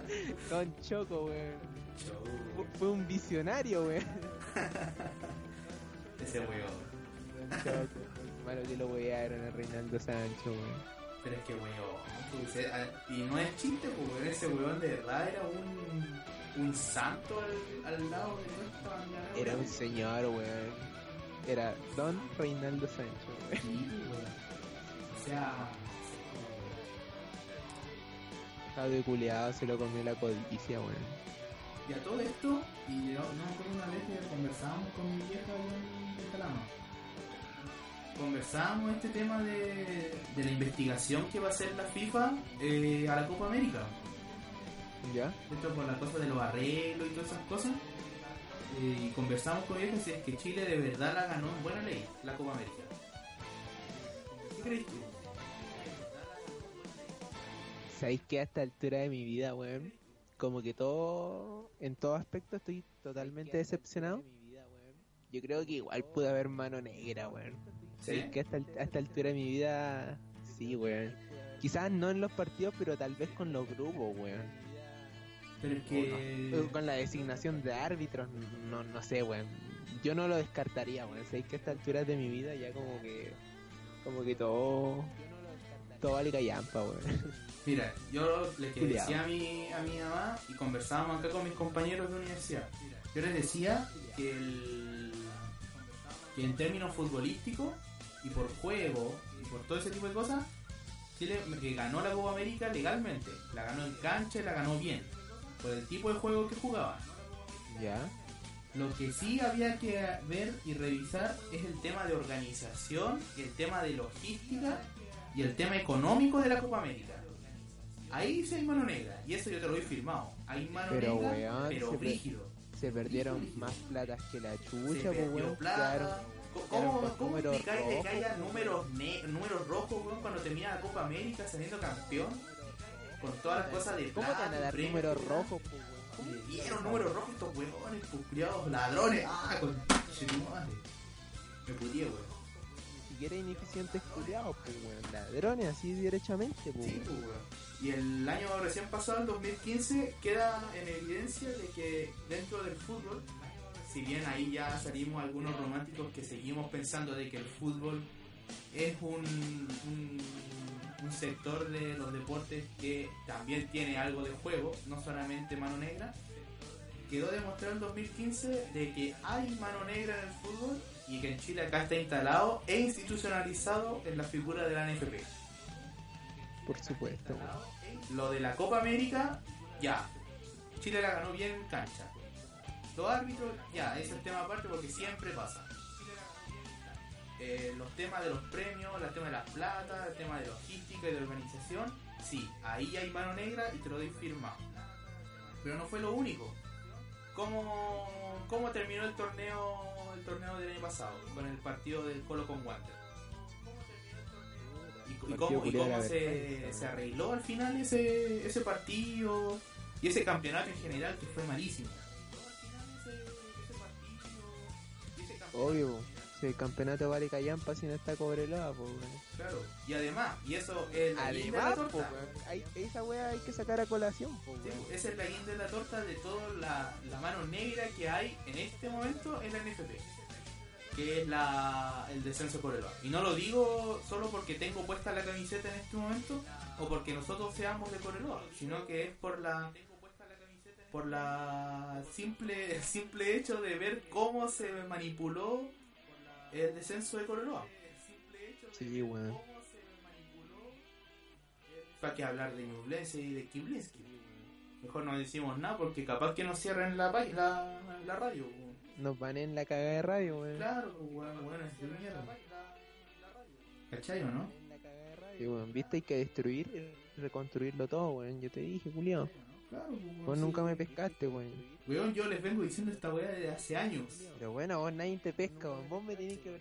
C: Don Choco, weón. Fue un visionario, weón.
B: Ese weón.
C: Don Choco. Malo que lo wearon a Reinaldo Sánchez, weón.
B: Pero es que weón. eh, ah, y no es chiste, weón. Ese weón de verdad era un, un santo al, al lado de esta bandera,
C: Era
B: weón.
C: un señor, weón. Era Don Reinaldo Sánchez, weón.
B: Sí, weón. O sea.
C: Estaba de culiado, se lo comió la codicia, weón.
B: Y a todo esto, y no me acuerdo una vez que conversábamos con mi vieja en Calama. Conversábamos este tema de, de la investigación que va a hacer la FIFA eh, a la Copa América.
C: ¿Ya?
B: Esto por la cosa de los arreglos y todas esas cosas. Eh, y conversamos con ellos si es que Chile de verdad la ganó en buena ley, la Copa América. ¿Qué crees tú?
C: ¿Sabéis que a esta altura de mi vida, weón? Como que todo, en todo aspecto estoy totalmente decepcionado. Yo creo que igual pude haber mano negra, weón. ¿Sabéis
B: ¿Sí?
C: que a esta, a esta altura de mi vida, sí, weón. Quizás no en los partidos, pero tal vez con los grupos, weón.
B: Pero es que...
C: no. Con la designación de árbitros, no, no sé, weón. Yo no lo descartaría, weón. Sabéis que a esta altura de mi vida ya como que, como que todo, todo vale callampa, weón.
B: Mira, yo le que
C: Culeado.
B: decía a mi, a mi mamá y conversábamos acá con mis compañeros de universidad. Yo les decía que, el, que en términos futbolísticos y por juego y por todo ese tipo de cosas, Chile que ganó la Copa América legalmente. La ganó en cancha y la ganó bien. Por el tipo de juego que jugaba.
C: ¿Ya?
B: Lo que sí había que ver y revisar es el tema de organización, el tema de logística y el tema económico de la Copa América. Ahí sí hay mano negra, y eso yo te lo he firmado. Hay mano
C: Pero,
B: negra,
C: weón,
B: pero
C: se
B: rígido.
C: Se perdieron más platas que la
B: Se
C: chucha, pues,
B: perdió
C: weón.
B: plata.
C: Quedaron-
B: ¿Cómo, cómo, de que haya
C: pues,
B: números, ne- números rojos weón, cuando termina la Copa América saliendo campeón? Con todas las cosas de
C: ¿Cómo te
B: plata,
C: van a dar
B: premios,
C: números rojos, pues, weón?
B: Le dieron números rojos estos weones, pues criados ladrones. Ah, con madre. Me pudié, weón.
C: Ni siquiera ineficientes culiados, pues, weón. Ladrones, así derechamente, pues,
B: Sí, pues, weón. Y el año recién pasado, el 2015, queda en evidencia de que dentro del fútbol, si bien ahí ya salimos algunos románticos que seguimos pensando de que el fútbol es un, un, un sector de los deportes que también tiene algo de juego, no solamente mano negra, quedó demostrado en 2015 de que hay mano negra en el fútbol y que en Chile acá está instalado e institucionalizado en la figura de la NFP.
C: Por supuesto.
B: Lo de la Copa América, ya. Chile la ganó bien en cancha. Los árbitros, ya, ese es tema aparte porque siempre pasa. Eh, los temas de los premios, el tema de las plata, el tema de logística y de organización, sí, ahí hay mano negra y te lo doy firmado. Pero no fue lo único. ¿Cómo, cómo terminó el torneo el torneo del año pasado con el partido del Colo con Wander? ¿Y, y cómo, y cómo se, se arregló al final ese, ese partido y ese campeonato en general que fue malísimo?
C: Obvio, el campeonato vale callampa si no está Cobreloa, pues.
B: Claro, y además, y eso es la guinda de la
C: Además, po,
B: torta.
C: weón, hay- esa weá hay que sacar a colación, po,
B: Sí, esa es la guinda de la torta de toda la, la mano negra que hay en este momento en la NFP. que es la, el descenso el Y no lo digo solo porque tengo puesta la camiseta en este momento o porque nosotros seamos de Coreloa, sino que es por la por la simple simple hecho de ver cómo se manipuló el descenso de Coreloa.
C: Sí, weón.
B: ¿Para qué hablar de Ñublense y de Kiblinski? Mejor no decimos nada porque capaz que nos cierren la, la, la radio. weón.
C: Nos van en la cagada de radio, weón.
B: Claro, bueno, bueno, es de mierda. ¿Cachai o no?
C: Sí, weón, viste, hay que destruir reconstruirlo todo, weón. Yo te dije, Julio.
B: Claro,
C: Vos nunca me pescaste, weón.
B: Weón, yo les vengo diciendo esta weá desde hace años.
C: Pero bueno, vos nadie te pesca, weón. Vos me tenés que ver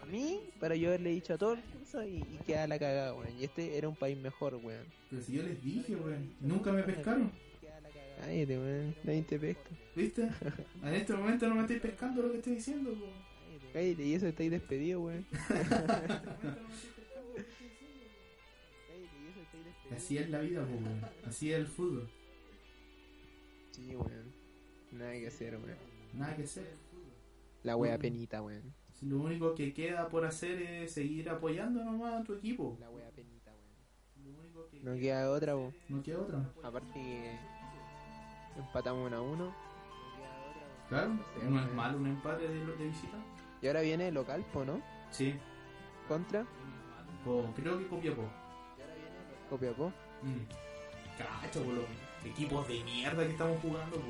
C: a mí para yo haberle dicho a todo el curso y, y quedar la cagada, weón. Y este era un país mejor, weón.
B: Pero si yo les dije, weón, nunca me pescaron.
C: Cállate, weón. Nadie te pesca.
B: ¿Viste? En este momento no me estoy pescando lo que estoy diciendo, weón.
C: Cállate, y eso estáis despedido, weón.
B: Así es la vida, weón. Así es el fútbol.
C: Sí, weón. Nada que hacer, weón.
B: Nada que hacer.
C: La wea
B: Mm.
C: penita, weón.
B: Lo único que queda por hacer es seguir apoyando nomás a tu equipo.
C: La wea penita, weón.
B: Lo único que
C: No queda otra, weón.
B: no queda otra.
C: Aparte que empatamos uno a uno.
B: Claro,
C: Sí,
B: no es malo un empate de, de visita.
C: Y ahora viene local, po, ¿no?
B: Sí,
C: Contra
B: po, creo que Copiapó.
C: Copiapó.
B: Mm. Cacho, los equipos de mierda que estamos jugando, po.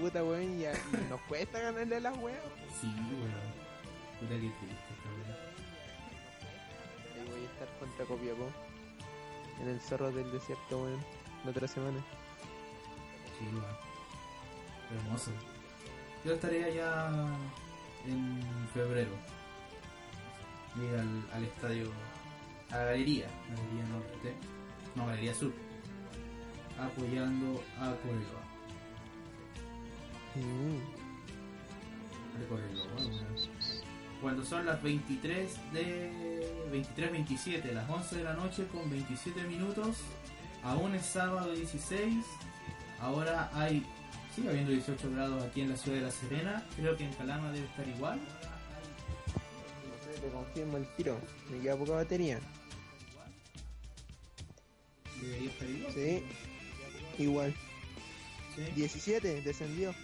C: Puta, weón, y nos cuesta ganarle a las weas.
B: Sí, weón. Puta que triste esta weá.
C: Ahí voy a estar contra Copiapó. En el zorro del desierto, weón. La otra semana.
B: Sí, weón. Hermoso. Yo estaré allá en febrero. Ir al, al estadio, a la galería, galería norte, no, galería sur, apoyando a Coreloa.
C: Mm.
B: Cuando son las 23 de 23.27, las 11 de la noche con 27 minutos, aún es sábado 16, ahora hay, sigue habiendo 18 grados aquí en la ciudad de La Serena, creo que en Calama debe estar igual,
C: No sé, te confirmo el tiro. Me queda poca batería.
B: debería estar igual.
C: Sí. Igual.
B: Sí.
C: 17, descendió.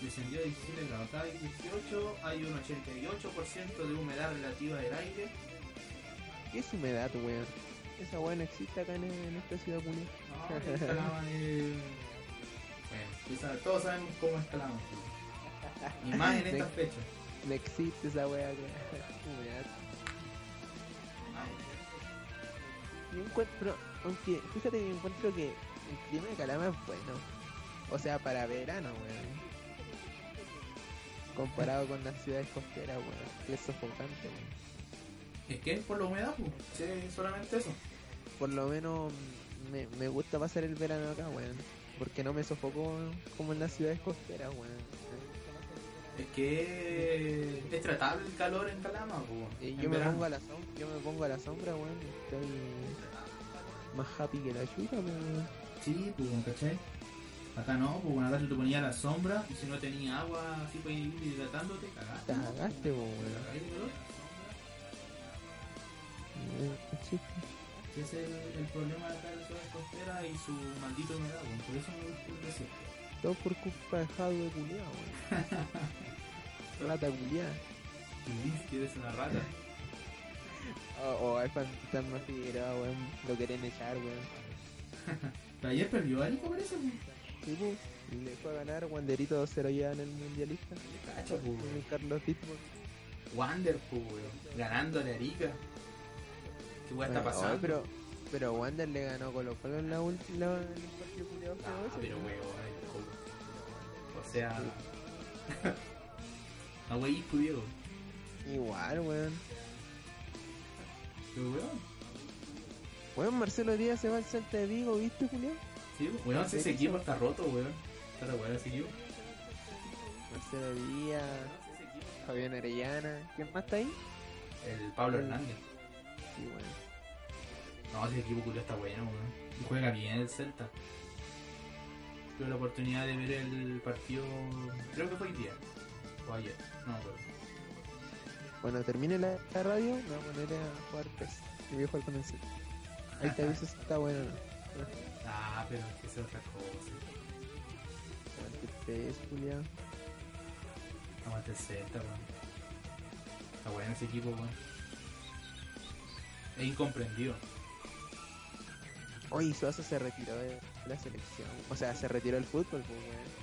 B: Descendió a 17 grados, acá hay 18, hay un 88% de humedad relativa del aire.
C: ¿Qué es humedad, weón? Esa weá no existe acá en, en esta ciudad culia.
B: No, en Calama es... Bueno, tú sabes- todos sabemos cómo es Calama. Y más en estas fechas.
C: No existe esa weá humedad. Yo encuentro, aunque fíjate que encuentro que el clima de Calama es bueno. O sea, para verano, weón. Comparado con las ciudades costeras, weón. Que es sofocante, weón.
B: Es que por la humedad, pues. Sí, solamente eso.
C: Por lo menos me, me gusta pasar el verano acá, weón. Porque no me sofoco como en las ciudades costeras, weón.
B: Es que es tratable el calor en Calama, pues.
C: Y
B: en
C: yo me
B: verano.
C: pongo a la sombra, yo me pongo a la sombra, weón. Estoy más happy que la chuta, weón.
B: Sí, pues, ¿cachai? Acá no, pues bueno, acá tú te ponías a la sombra y si no tenía agua así para ir hidratándote, cagaste.
C: Cagaste, po, weón.
B: Ese es el, el problema de acá de la ciudad costera y su maldito humedad, pues. Por eso me gusta el desierto.
C: Todo por culpa de Jado de culiao, weón. Rata culiao.
B: Y eres una rata.
C: O, o al fantasma Figueroa, weón. Lo quieren echar, weón.
B: Ayer perdió Arico, parece, pues.
C: Sí, pues. Le fue a ganar Wanderito 2-0 ya en el mundialista.
B: Cacha, pues.
C: Carlos Ditmond.
B: Wander, pues. Ganándole a Arica. ¿Qué weá está
C: Bueno,
B: pasando?
C: oh, pero, pero Wander le ganó Colo Colo en la última
B: Ah, pero
C: pues.
B: weón, O sea. A wey, Diego.
C: Igual, weón.
B: Pero weón.
C: Weón, Marcelo Díaz se va al Celta de Vigo, ¿viste, Julio?
B: Sí, weón, si ese equipo está roto, weón. Está la weá ese equipo.
C: Marcelo Díaz, Fabián Arellana. ¿Quién más está ahí?
B: El Pablo
C: El-
B: Hernández.
C: Sí, weón.
B: No, ese equipo culo está bueno, weón. Y juega bien el Celta. Tuve la oportunidad de ver el partido. Creo que fue hoy día. O ayer, no me acuerdo.
C: Cuando termine la, radio, me voy a poner a jugar PES. Y voy a jugar con el set. Ahí te aviso si está bueno.
B: Ah, pero es que es otra cosa.
C: Aguante Julián.
B: Aguante Celta, weón. Está bueno ese equipo, weón. Es incomprendido.
C: Oye, Suazo se retiró de la selección. O sea, se retiró del fútbol, pues, weón.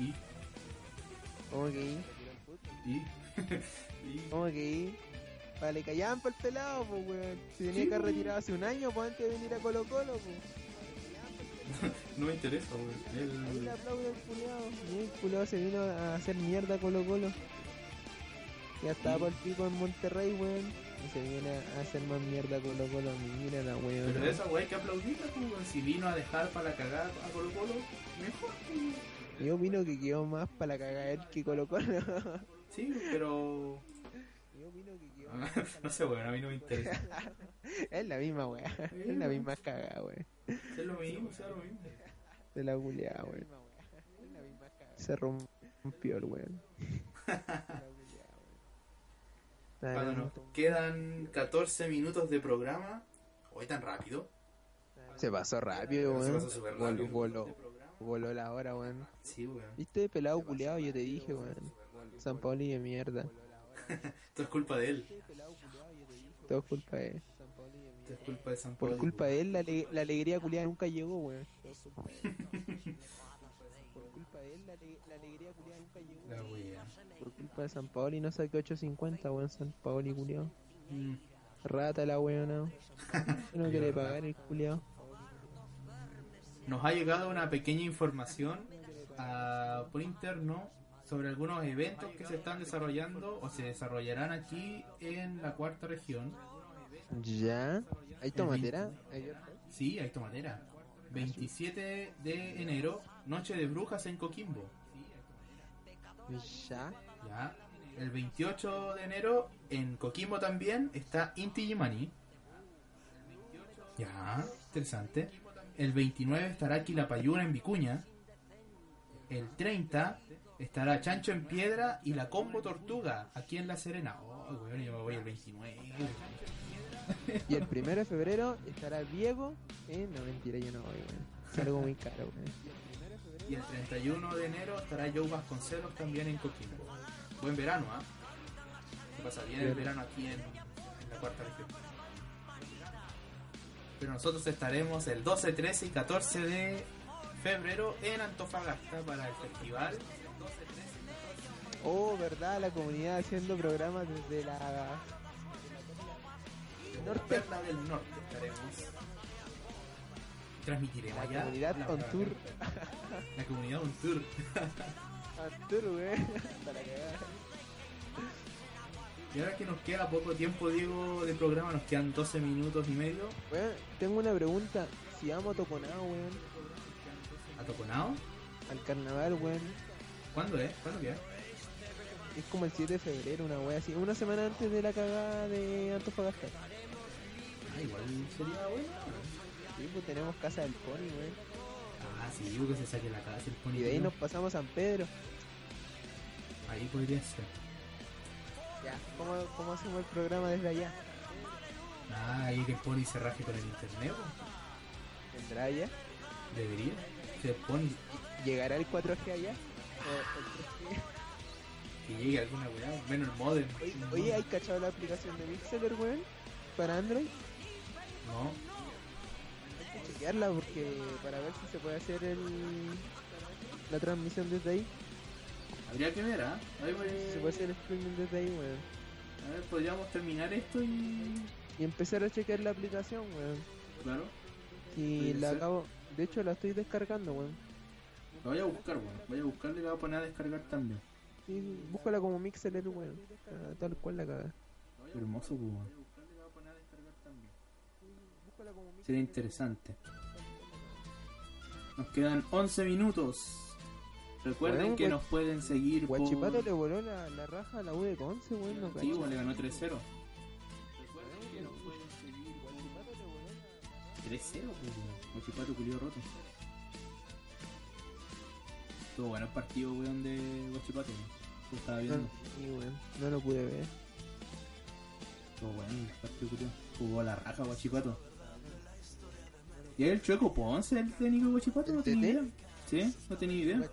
B: Y,
C: ¿Cómo que
B: y, y.
C: ¿Cómo que? Vale, callaban por el pelado, pues, weón. Se tenía que retirado hace un año, pues, antes de venir a Colo Colo, pues.
B: No me interesa, weón.
C: Ahí
B: El-
C: le aplaudo al culiao. Y el culiao se vino a hacer mierda a Colo Colo. Ya estaba por el pico en Monterrey, weón. Y se viene a hacer más mierda a Colo Colo. Mira la weón.
B: Pero de esa hay que aplaudirla, pues, weón. Si vino a dejar para la cagada a Colo Colo, mejor, pues, weón.
C: Yo opino que quedó más para la cagada que Colo Colo.
B: Sí, pero.
C: Yo opino que quedó
B: no sé, weón, a mí no me interesa.
C: Es la misma weá. Es la misma cagada, weón.
B: Es lo mismo, es lo mismo.
C: De la culiada, weón. Se rompió el weón.
B: Cuando nos quedan 14 minutos de programa, hoy tan rápido.
C: Se pasó rápido,
B: Se
C: weón.
B: pasó súper
C: Voló,
B: rápido.
C: voló, voló la hora, weón.
B: Sí, weón.
C: ¿Viste, pelado culiado? Yo te dije, weón. San Pauli de mierda.
B: Esto es culpa de él.
C: Todo es culpa de él.
B: Esto es culpa de San
C: Por culpa de él, la, la alegría culiada nunca llegó, weón. Por culpa de él, la, ale- la alegría culiada nunca llegó.
B: La wea.
C: Por culpa de San Paoli no saqué 850, weón. San Paoli culiado.
B: Mm.
C: Rata la weón, no. No quiere pagar el culiado.
B: Nos ha llegado una pequeña información ah, por interno sobre algunos eventos que se están desarrollando o se desarrollarán aquí en la cuarta región.
C: ¿Ya? ¿Hay tomatera? ¿Hay
B: Sí, hay tomatera. 27 de enero, Noche de Brujas en Coquimbo.
C: ¿Ya?
B: Ya. El 28 de enero, en Coquimbo también, está Inti Gimani. Ya, interesante. El 29 estará Quilapayuna en Vicuña. El 30 estará Chancho en Piedra y la Combo Tortuga aquí en La Serena. Oh, weón, yo me voy el 29.
C: Y el primero de febrero estará Diego. Eh, no, mentira, yo no voy, weón. Es algo muy caro, weón.
B: Y el 31 de enero estará Joe Vasconcelos también en Coquimbo. Buen verano, ¿ah? Se pasa bien el verano aquí en, en la cuarta región. Pero nosotros estaremos el 12, 13 y 14 de febrero en Antofagasta para el festival.
C: Oh, verdad, la comunidad haciendo programas desde la.
B: Norte. Perla del Norte estaremos. Transmitiremos
C: La
B: allá.
C: comunidad
B: la-
C: on tour.
B: La comunidad on tour.
C: Arturo, weón. Para cagar.
B: Y ahora que nos queda poco tiempo, Diego, de programa, nos quedan 12 minutos y medio.
C: Weón, tengo una pregunta. Si vamos a Toconao, weón,
B: ¿A Toconao?
C: al carnaval, weón,
B: ¿Cuándo es? ¿Cuándo queda?
C: Es como el 7 de febrero, una wea así, una semana antes de la cagada de Antofagasta.
B: Ah, igual sería bueno.
C: Sí, pues tenemos casa del pony, weón.
B: Ah, sí, digo que se saque la casa el pony.
C: Y de ahí nos pasamos a San Pedro.
B: Ahí podría ser.
C: Ya, ¿cómo, cómo hacemos el programa desde allá?
B: Ah, ahí que el pony se raje con el internet. po.
C: ¿Vendrá allá?
B: Debería. El pony
C: ¿Llegará el 4G allá? ¿O el 3G?
B: que llegue alguna weá, menos el modem.
C: Oye, oye, ¿hay cachado la aplicación de Mixler, weón? Para Android.
B: No,
C: Hay que chequearla porque para ver si se puede hacer el la transmisión desde ahí.
B: habría que ver, ¿ah? Ahí voy-
C: Si se puede hacer el streaming desde ahí, weón.
B: A ver, podríamos terminar esto y.
C: Y empezar a chequear la aplicación, weón.
B: Claro.
C: Y la
B: ser.
C: acabo. De hecho, la estoy descargando, weón.
B: Lo voy a buscar, weón. Voy a buscarle y la voy a poner a descargar también.
C: Sí, búscala como Mixler, weón. Ah, Tal cual la caga.
B: Hermoso, pues, weón. Sería interesante. Nos quedan 11 minutos. Recuerden
C: Weón,
B: que nos pueden seguir por...
C: Guachipato le voló la, la raja a la U de Conce, weón. No
B: Sí, weón, le ganó 3-0.
C: Guachipato
B: 3-0,
C: le voló la-
B: pues, weón. Mochipato culió roto. Estuvo bueno el partido, weón, de Guachipato. weón. Lo estaba viendo.
C: sí, weón, no lo pude ver.
B: Estuvo bueno el partido, culiao. Jugó la raja Guachipato. ¿Y el Chueco Ponce el técnico de Guachipato? No
C: ¿El
B: tenía idea. Sí, no tenía idea.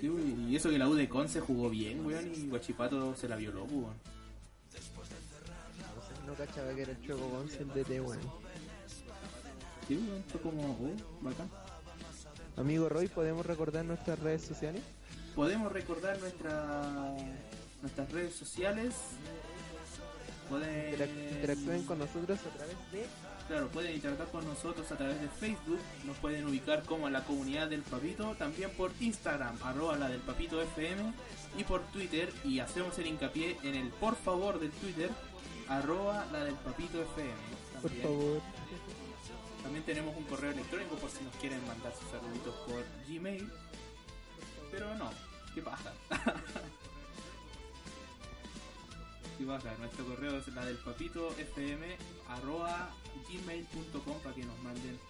B: Sí, y eso que la U de Conce jugó bien, weón, y Guachipato se la violó, pues, weón.
C: No cachaba que era el Choco Gonce el DT, weón.
B: Sí, weón, fue como, oh, bacán.
C: Amigo Roy, ¿podemos recordar nuestras redes sociales?
B: Podemos recordar nuestra, nuestras redes sociales. Pueden,
C: Interac- Interactúen con nosotros a través de
B: Claro, pueden interactuar con nosotros a través de Facebook, nos pueden ubicar como la comunidad del Papito, también por Instagram, arroba la del Papito FM, y por Twitter, y hacemos el hincapié en el por favor del Twitter, arroba la del Papito FM.
C: Por favor.
B: También tenemos un correo electrónico por si nos quieren mandar sus saluditos por Gmail, pero no, ¿qué pasa? ¿Qué pasa? Nuestro correo es la del papito fm arroba gmail.com para que nos manden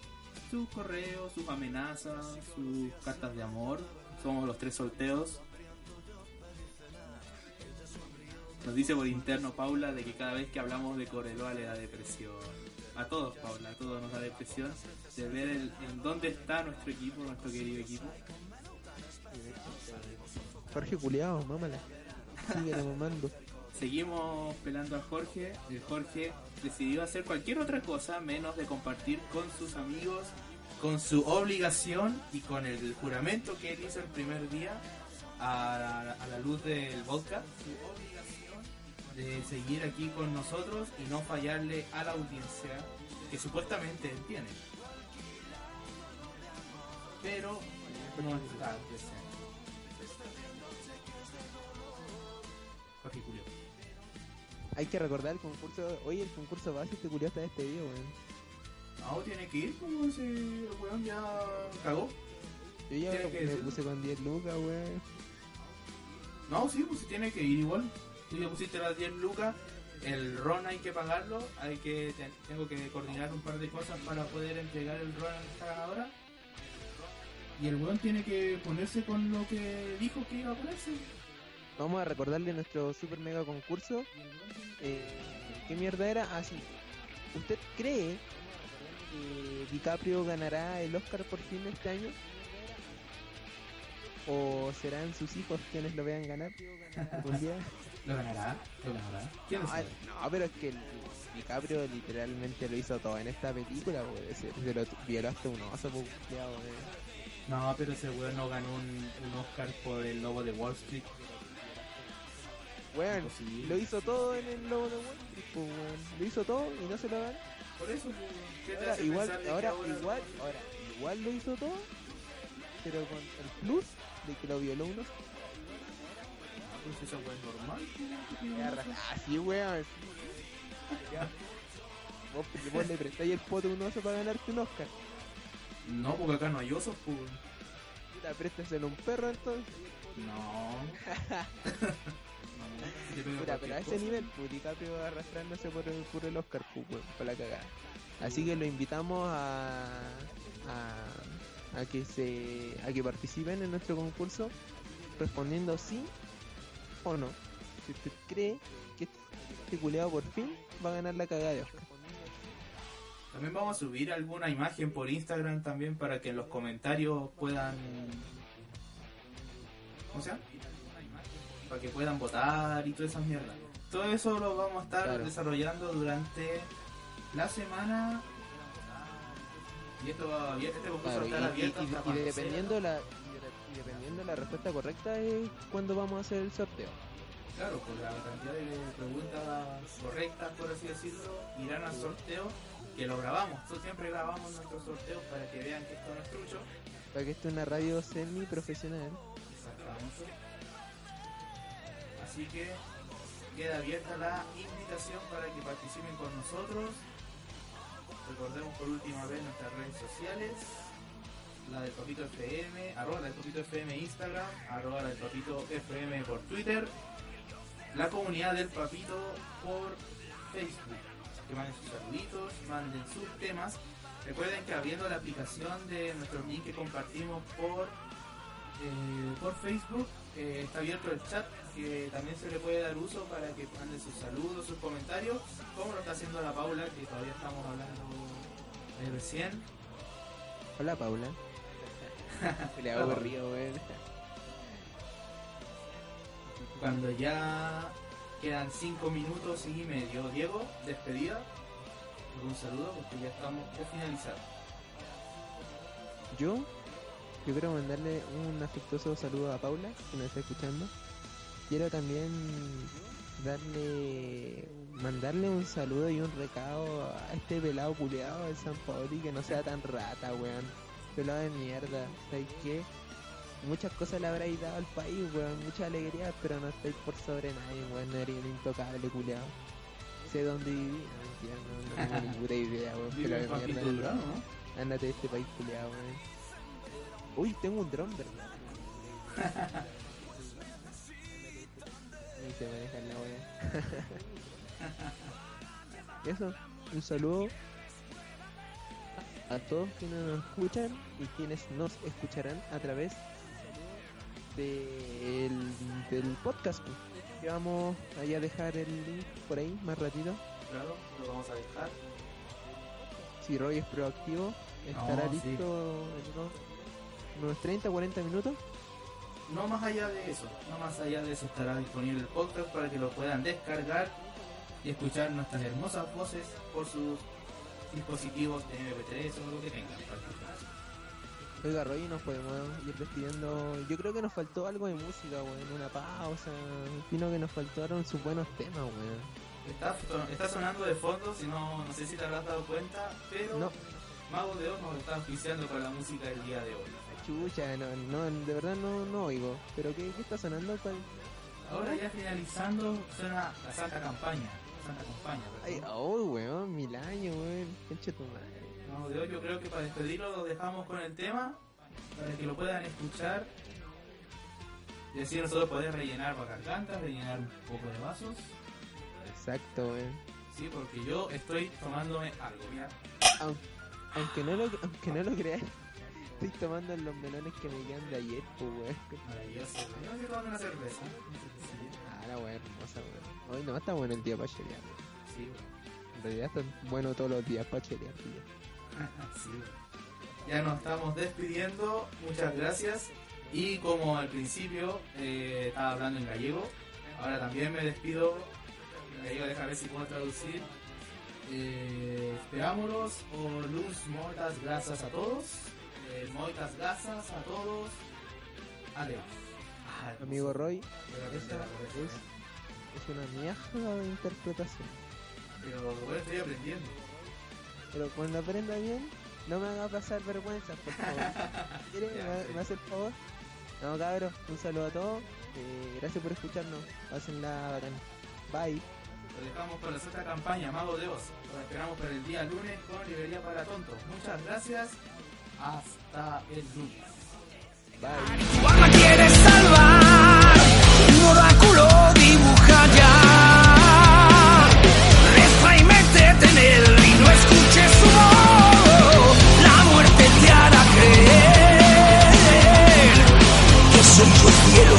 B: sus correos, sus amenazas, sus cartas de amor. Somos los tres solteos. Nos dice por interno Paula de que cada vez que hablamos de Coreloa le da depresión. A todos, Paula, a todos nos da depresión de ver el- en dónde está nuestro equipo, nuestro querido equipo.
C: Jorge Culeado, mámala. Síguela mamando.
B: Seguimos pelando a Jorge. El Jorge decidió hacer cualquier otra cosa menos de compartir con sus amigos, con su obligación y con el juramento que él hizo el primer día a la, a la luz del vodka. Su obligación de seguir aquí con nosotros y no fallarle a la audiencia que supuestamente él tiene. Pero no está presente. Jorge Julio.
C: Hay que recordar el concurso. Oye, el concurso base, este culiao está despedido, weón.
B: No, tiene que ir como ese el weón ya cagó.
C: Yo ya me, me puse con 10 lucas, weón.
B: No, sí, pues tiene que ir igual. Tú ya pusiste las 10 lucas, el ron hay que pagarlo, hay que te- tengo que coordinar un par de cosas para poder entregar el ron a esta ganadora. Y el weón tiene que ponerse con lo que dijo que iba a ponerse.
C: Vamos a recordarle nuestro super mega concurso. Eh, ¿Qué mierda era? Ah, sí. ¿Usted cree que DiCaprio ganará el Oscar por fin este año? ¿O serán sus hijos quienes lo vean ganar algún día?
B: ¿Lo ganará? ¿Lo ganará? ¿Quién lo
C: No,
B: sabe?
C: no, pero es que el DiCaprio literalmente lo hizo todo en esta película, porque se, se lo violó hasta un oso, culiao, weón.
B: No, pero ese weón no ganó un, un Oscar por el lobo de Wall Street.
C: Weón, lo hizo todo en el Lobo de Wall Street, pues, weón. Lo hizo todo y no se lo ganó.
B: Por eso, pues, ¿qué te
C: Ahora,
B: hace
C: igual, ahora- igual, ahora, igual lo hizo todo, pero con el plus de que lo violó uno.
B: Pues esa weá es normal.
C: Así, weón. Vos, vos le prestáis el poto a un oso para ganarte un Oscar.
B: No, porque acá no hay osos, pues.
C: Puta, préstaselo a un perro entonces.
B: No. no cualquier
C: pero a ese
B: cosa.
C: nivel, pues DiCaprio arrastrándose por el, por el Oscar, pues, por la cagada. Así que lo invitamos a, a, a que se a que participen en nuestro concurso respondiendo sí o no. Si usted cree que este culeado por fin va a ganar la cagada de Oscar.
B: También vamos a subir alguna imagen por Instagram también para que en los comentarios puedan. ¿Cómo se llama? Para que puedan votar y todas esas mierdas. Todo eso lo vamos a estar
C: Claro.
B: desarrollando durante la semana. Y esto va abierto, este concurso
C: Claro,
B: va a estar
C: y-
B: abierto
C: y- dependiendo la y dependiendo la respuesta correcta es cuando vamos a hacer el sorteo.
B: Claro, por la cantidad de preguntas correctas, por así decirlo, irán al sorteo que lo grabamos. Nosotros siempre grabamos nuestros sorteos para que vean que esto no es trucho.
C: Para que esto es una radio semi profesional.
B: Exactamente. Así que queda abierta la invitación para que participen con nosotros. Recordemos por última vez nuestras redes sociales. La del Papito FM, arroba la del Papito FM Instagram, arroba la del Papito FM por Twitter. La comunidad del Papito por Facebook. Que manden sus saluditos, manden sus temas. Recuerden que abriendo la aplicación de nuestro link que compartimos por eh, por Facebook eh, está abierto el chat que también se le puede dar uso para que manden sus saludos, sus comentarios, como lo está haciendo la Paula, que todavía estamos hablando de recién.
C: Hola Paula. Le hago río.
B: Cuando ya quedan 5 minutos y medio, Diego, despedida. Un saludo porque ya estamos por finalizar.
C: Yo, yo quiero mandarle un afectuoso saludo a Paula, que nos está escuchando. Quiero también darle, mandarle un saludo y un recado a este pelado culeado de San Paoli que no sea tan rata, weón. Pelado de mierda, ¿sabes qué? Muchas cosas le habréis dado al país, weón, mucha alegría, pero no estáis por sobre nadie, weón, no eres intocable culeado. Sé dónde viví, no, no, no tengo ni puta idea, weón, pelado de mierda. Ándate de este país culiado, weón. Uy, tengo un dron, ¿verdad? Ni se maneja la wea. Eso, un saludo a todos quienes nos escuchan y quienes nos escucharán a través del, del podcast. pues. Que vamos ahí a dejar el link por ahí más ratito.
B: Claro, lo vamos a dejar.
C: Si Roy es proactivo, estará
B: No, sí.
C: listo en unos, unos 30 40 minutos.
B: No más allá de eso, no más allá de eso estará disponible el podcast para que lo puedan descargar y escuchar nuestras hermosas voces por sus dispositivos de MP3 o lo que tengan.
C: Oiga, Roy, nos podemos ir despidiendo. Yo creo que nos faltó algo de música, weón. Una pausa. Opino que nos faltaron sus buenos temas, weón.
B: Está, está sonando de fondo, si no, no sé si te habrás dado cuenta, pero
C: No.
B: Mago de Oz nos está oficiando con la música del día de hoy.
C: Chucha, no, no, de verdad no, no oigo. ¿Pero qué, qué está sonando? ¿Cuál?
B: Ahora ya finalizando suena la Santa Campaña. Santa Campaña,
C: Ay, oh, weón, mil años, weón. Concha tu madre.
B: Mago de Oz, yo creo que para despedirlo lo dejamos con el tema para que lo puedan escuchar. Y así nosotros podemos rellenar gargantas, rellenar un poco de vasos.
C: Exacto, weón.
B: Sí, porque yo estoy tomándome algo, mira.
C: Aun- Aunque no lo, aunque no lo creas, estoy tomando los melones que me quedan de ayer, pues, weón.
B: Maravilloso. Yo me estoy tomando una cerveza.
C: Ah, la weón, hermosa, weón. Hoy no está bueno el día para chelear, weón.
B: Sí,
C: En realidad está bueno todos los días para chelear, tío.
B: sí. Ya nos estamos despidiendo. Muchas gracias. Y como al principio eh, estaba hablando en gallego, ahora también me despido en gallego. Déjame ver si puedo traducir. Eh, esperámonos o luz moitas gracias a todos. Eh, moitas gracias a todos. Adiós. Ah,
C: Amigo Roy, esa es, es una mierda de interpretación.
B: Pero bueno, estoy aprendiendo.
C: Pero cuando aprenda bien, no me haga pasar vergüenza, por favor. ¿Quiere?
B: Ya,
C: ¿Me, me hace el favor? No, cabros, un saludo a todos. Eh, gracias por escucharnos. Pásenla bacán. Bye.
B: Lo dejamos con la otra campaña, Mago de Oz. Lo esperamos para el día lunes con Librería para Tontos. Muchas gracias. Hasta el lunes.
C: Bye.
D: Tu alma quiere salvar, un oráculo dibuja ya. Reza y métete en él y no escuches su voz. La muerte te hará creer que soy yo el cielo,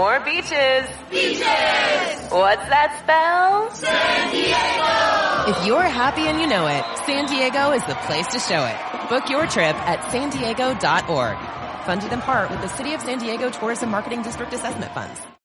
A: more beaches.
E: Beaches!
A: What's that spell?
E: San Diego!
F: If you're happy and you know it, San Diego is the place to show it. Book your trip at san diego.org. Funded in part with the City of San Diego Tourism Marketing District Assessment Funds.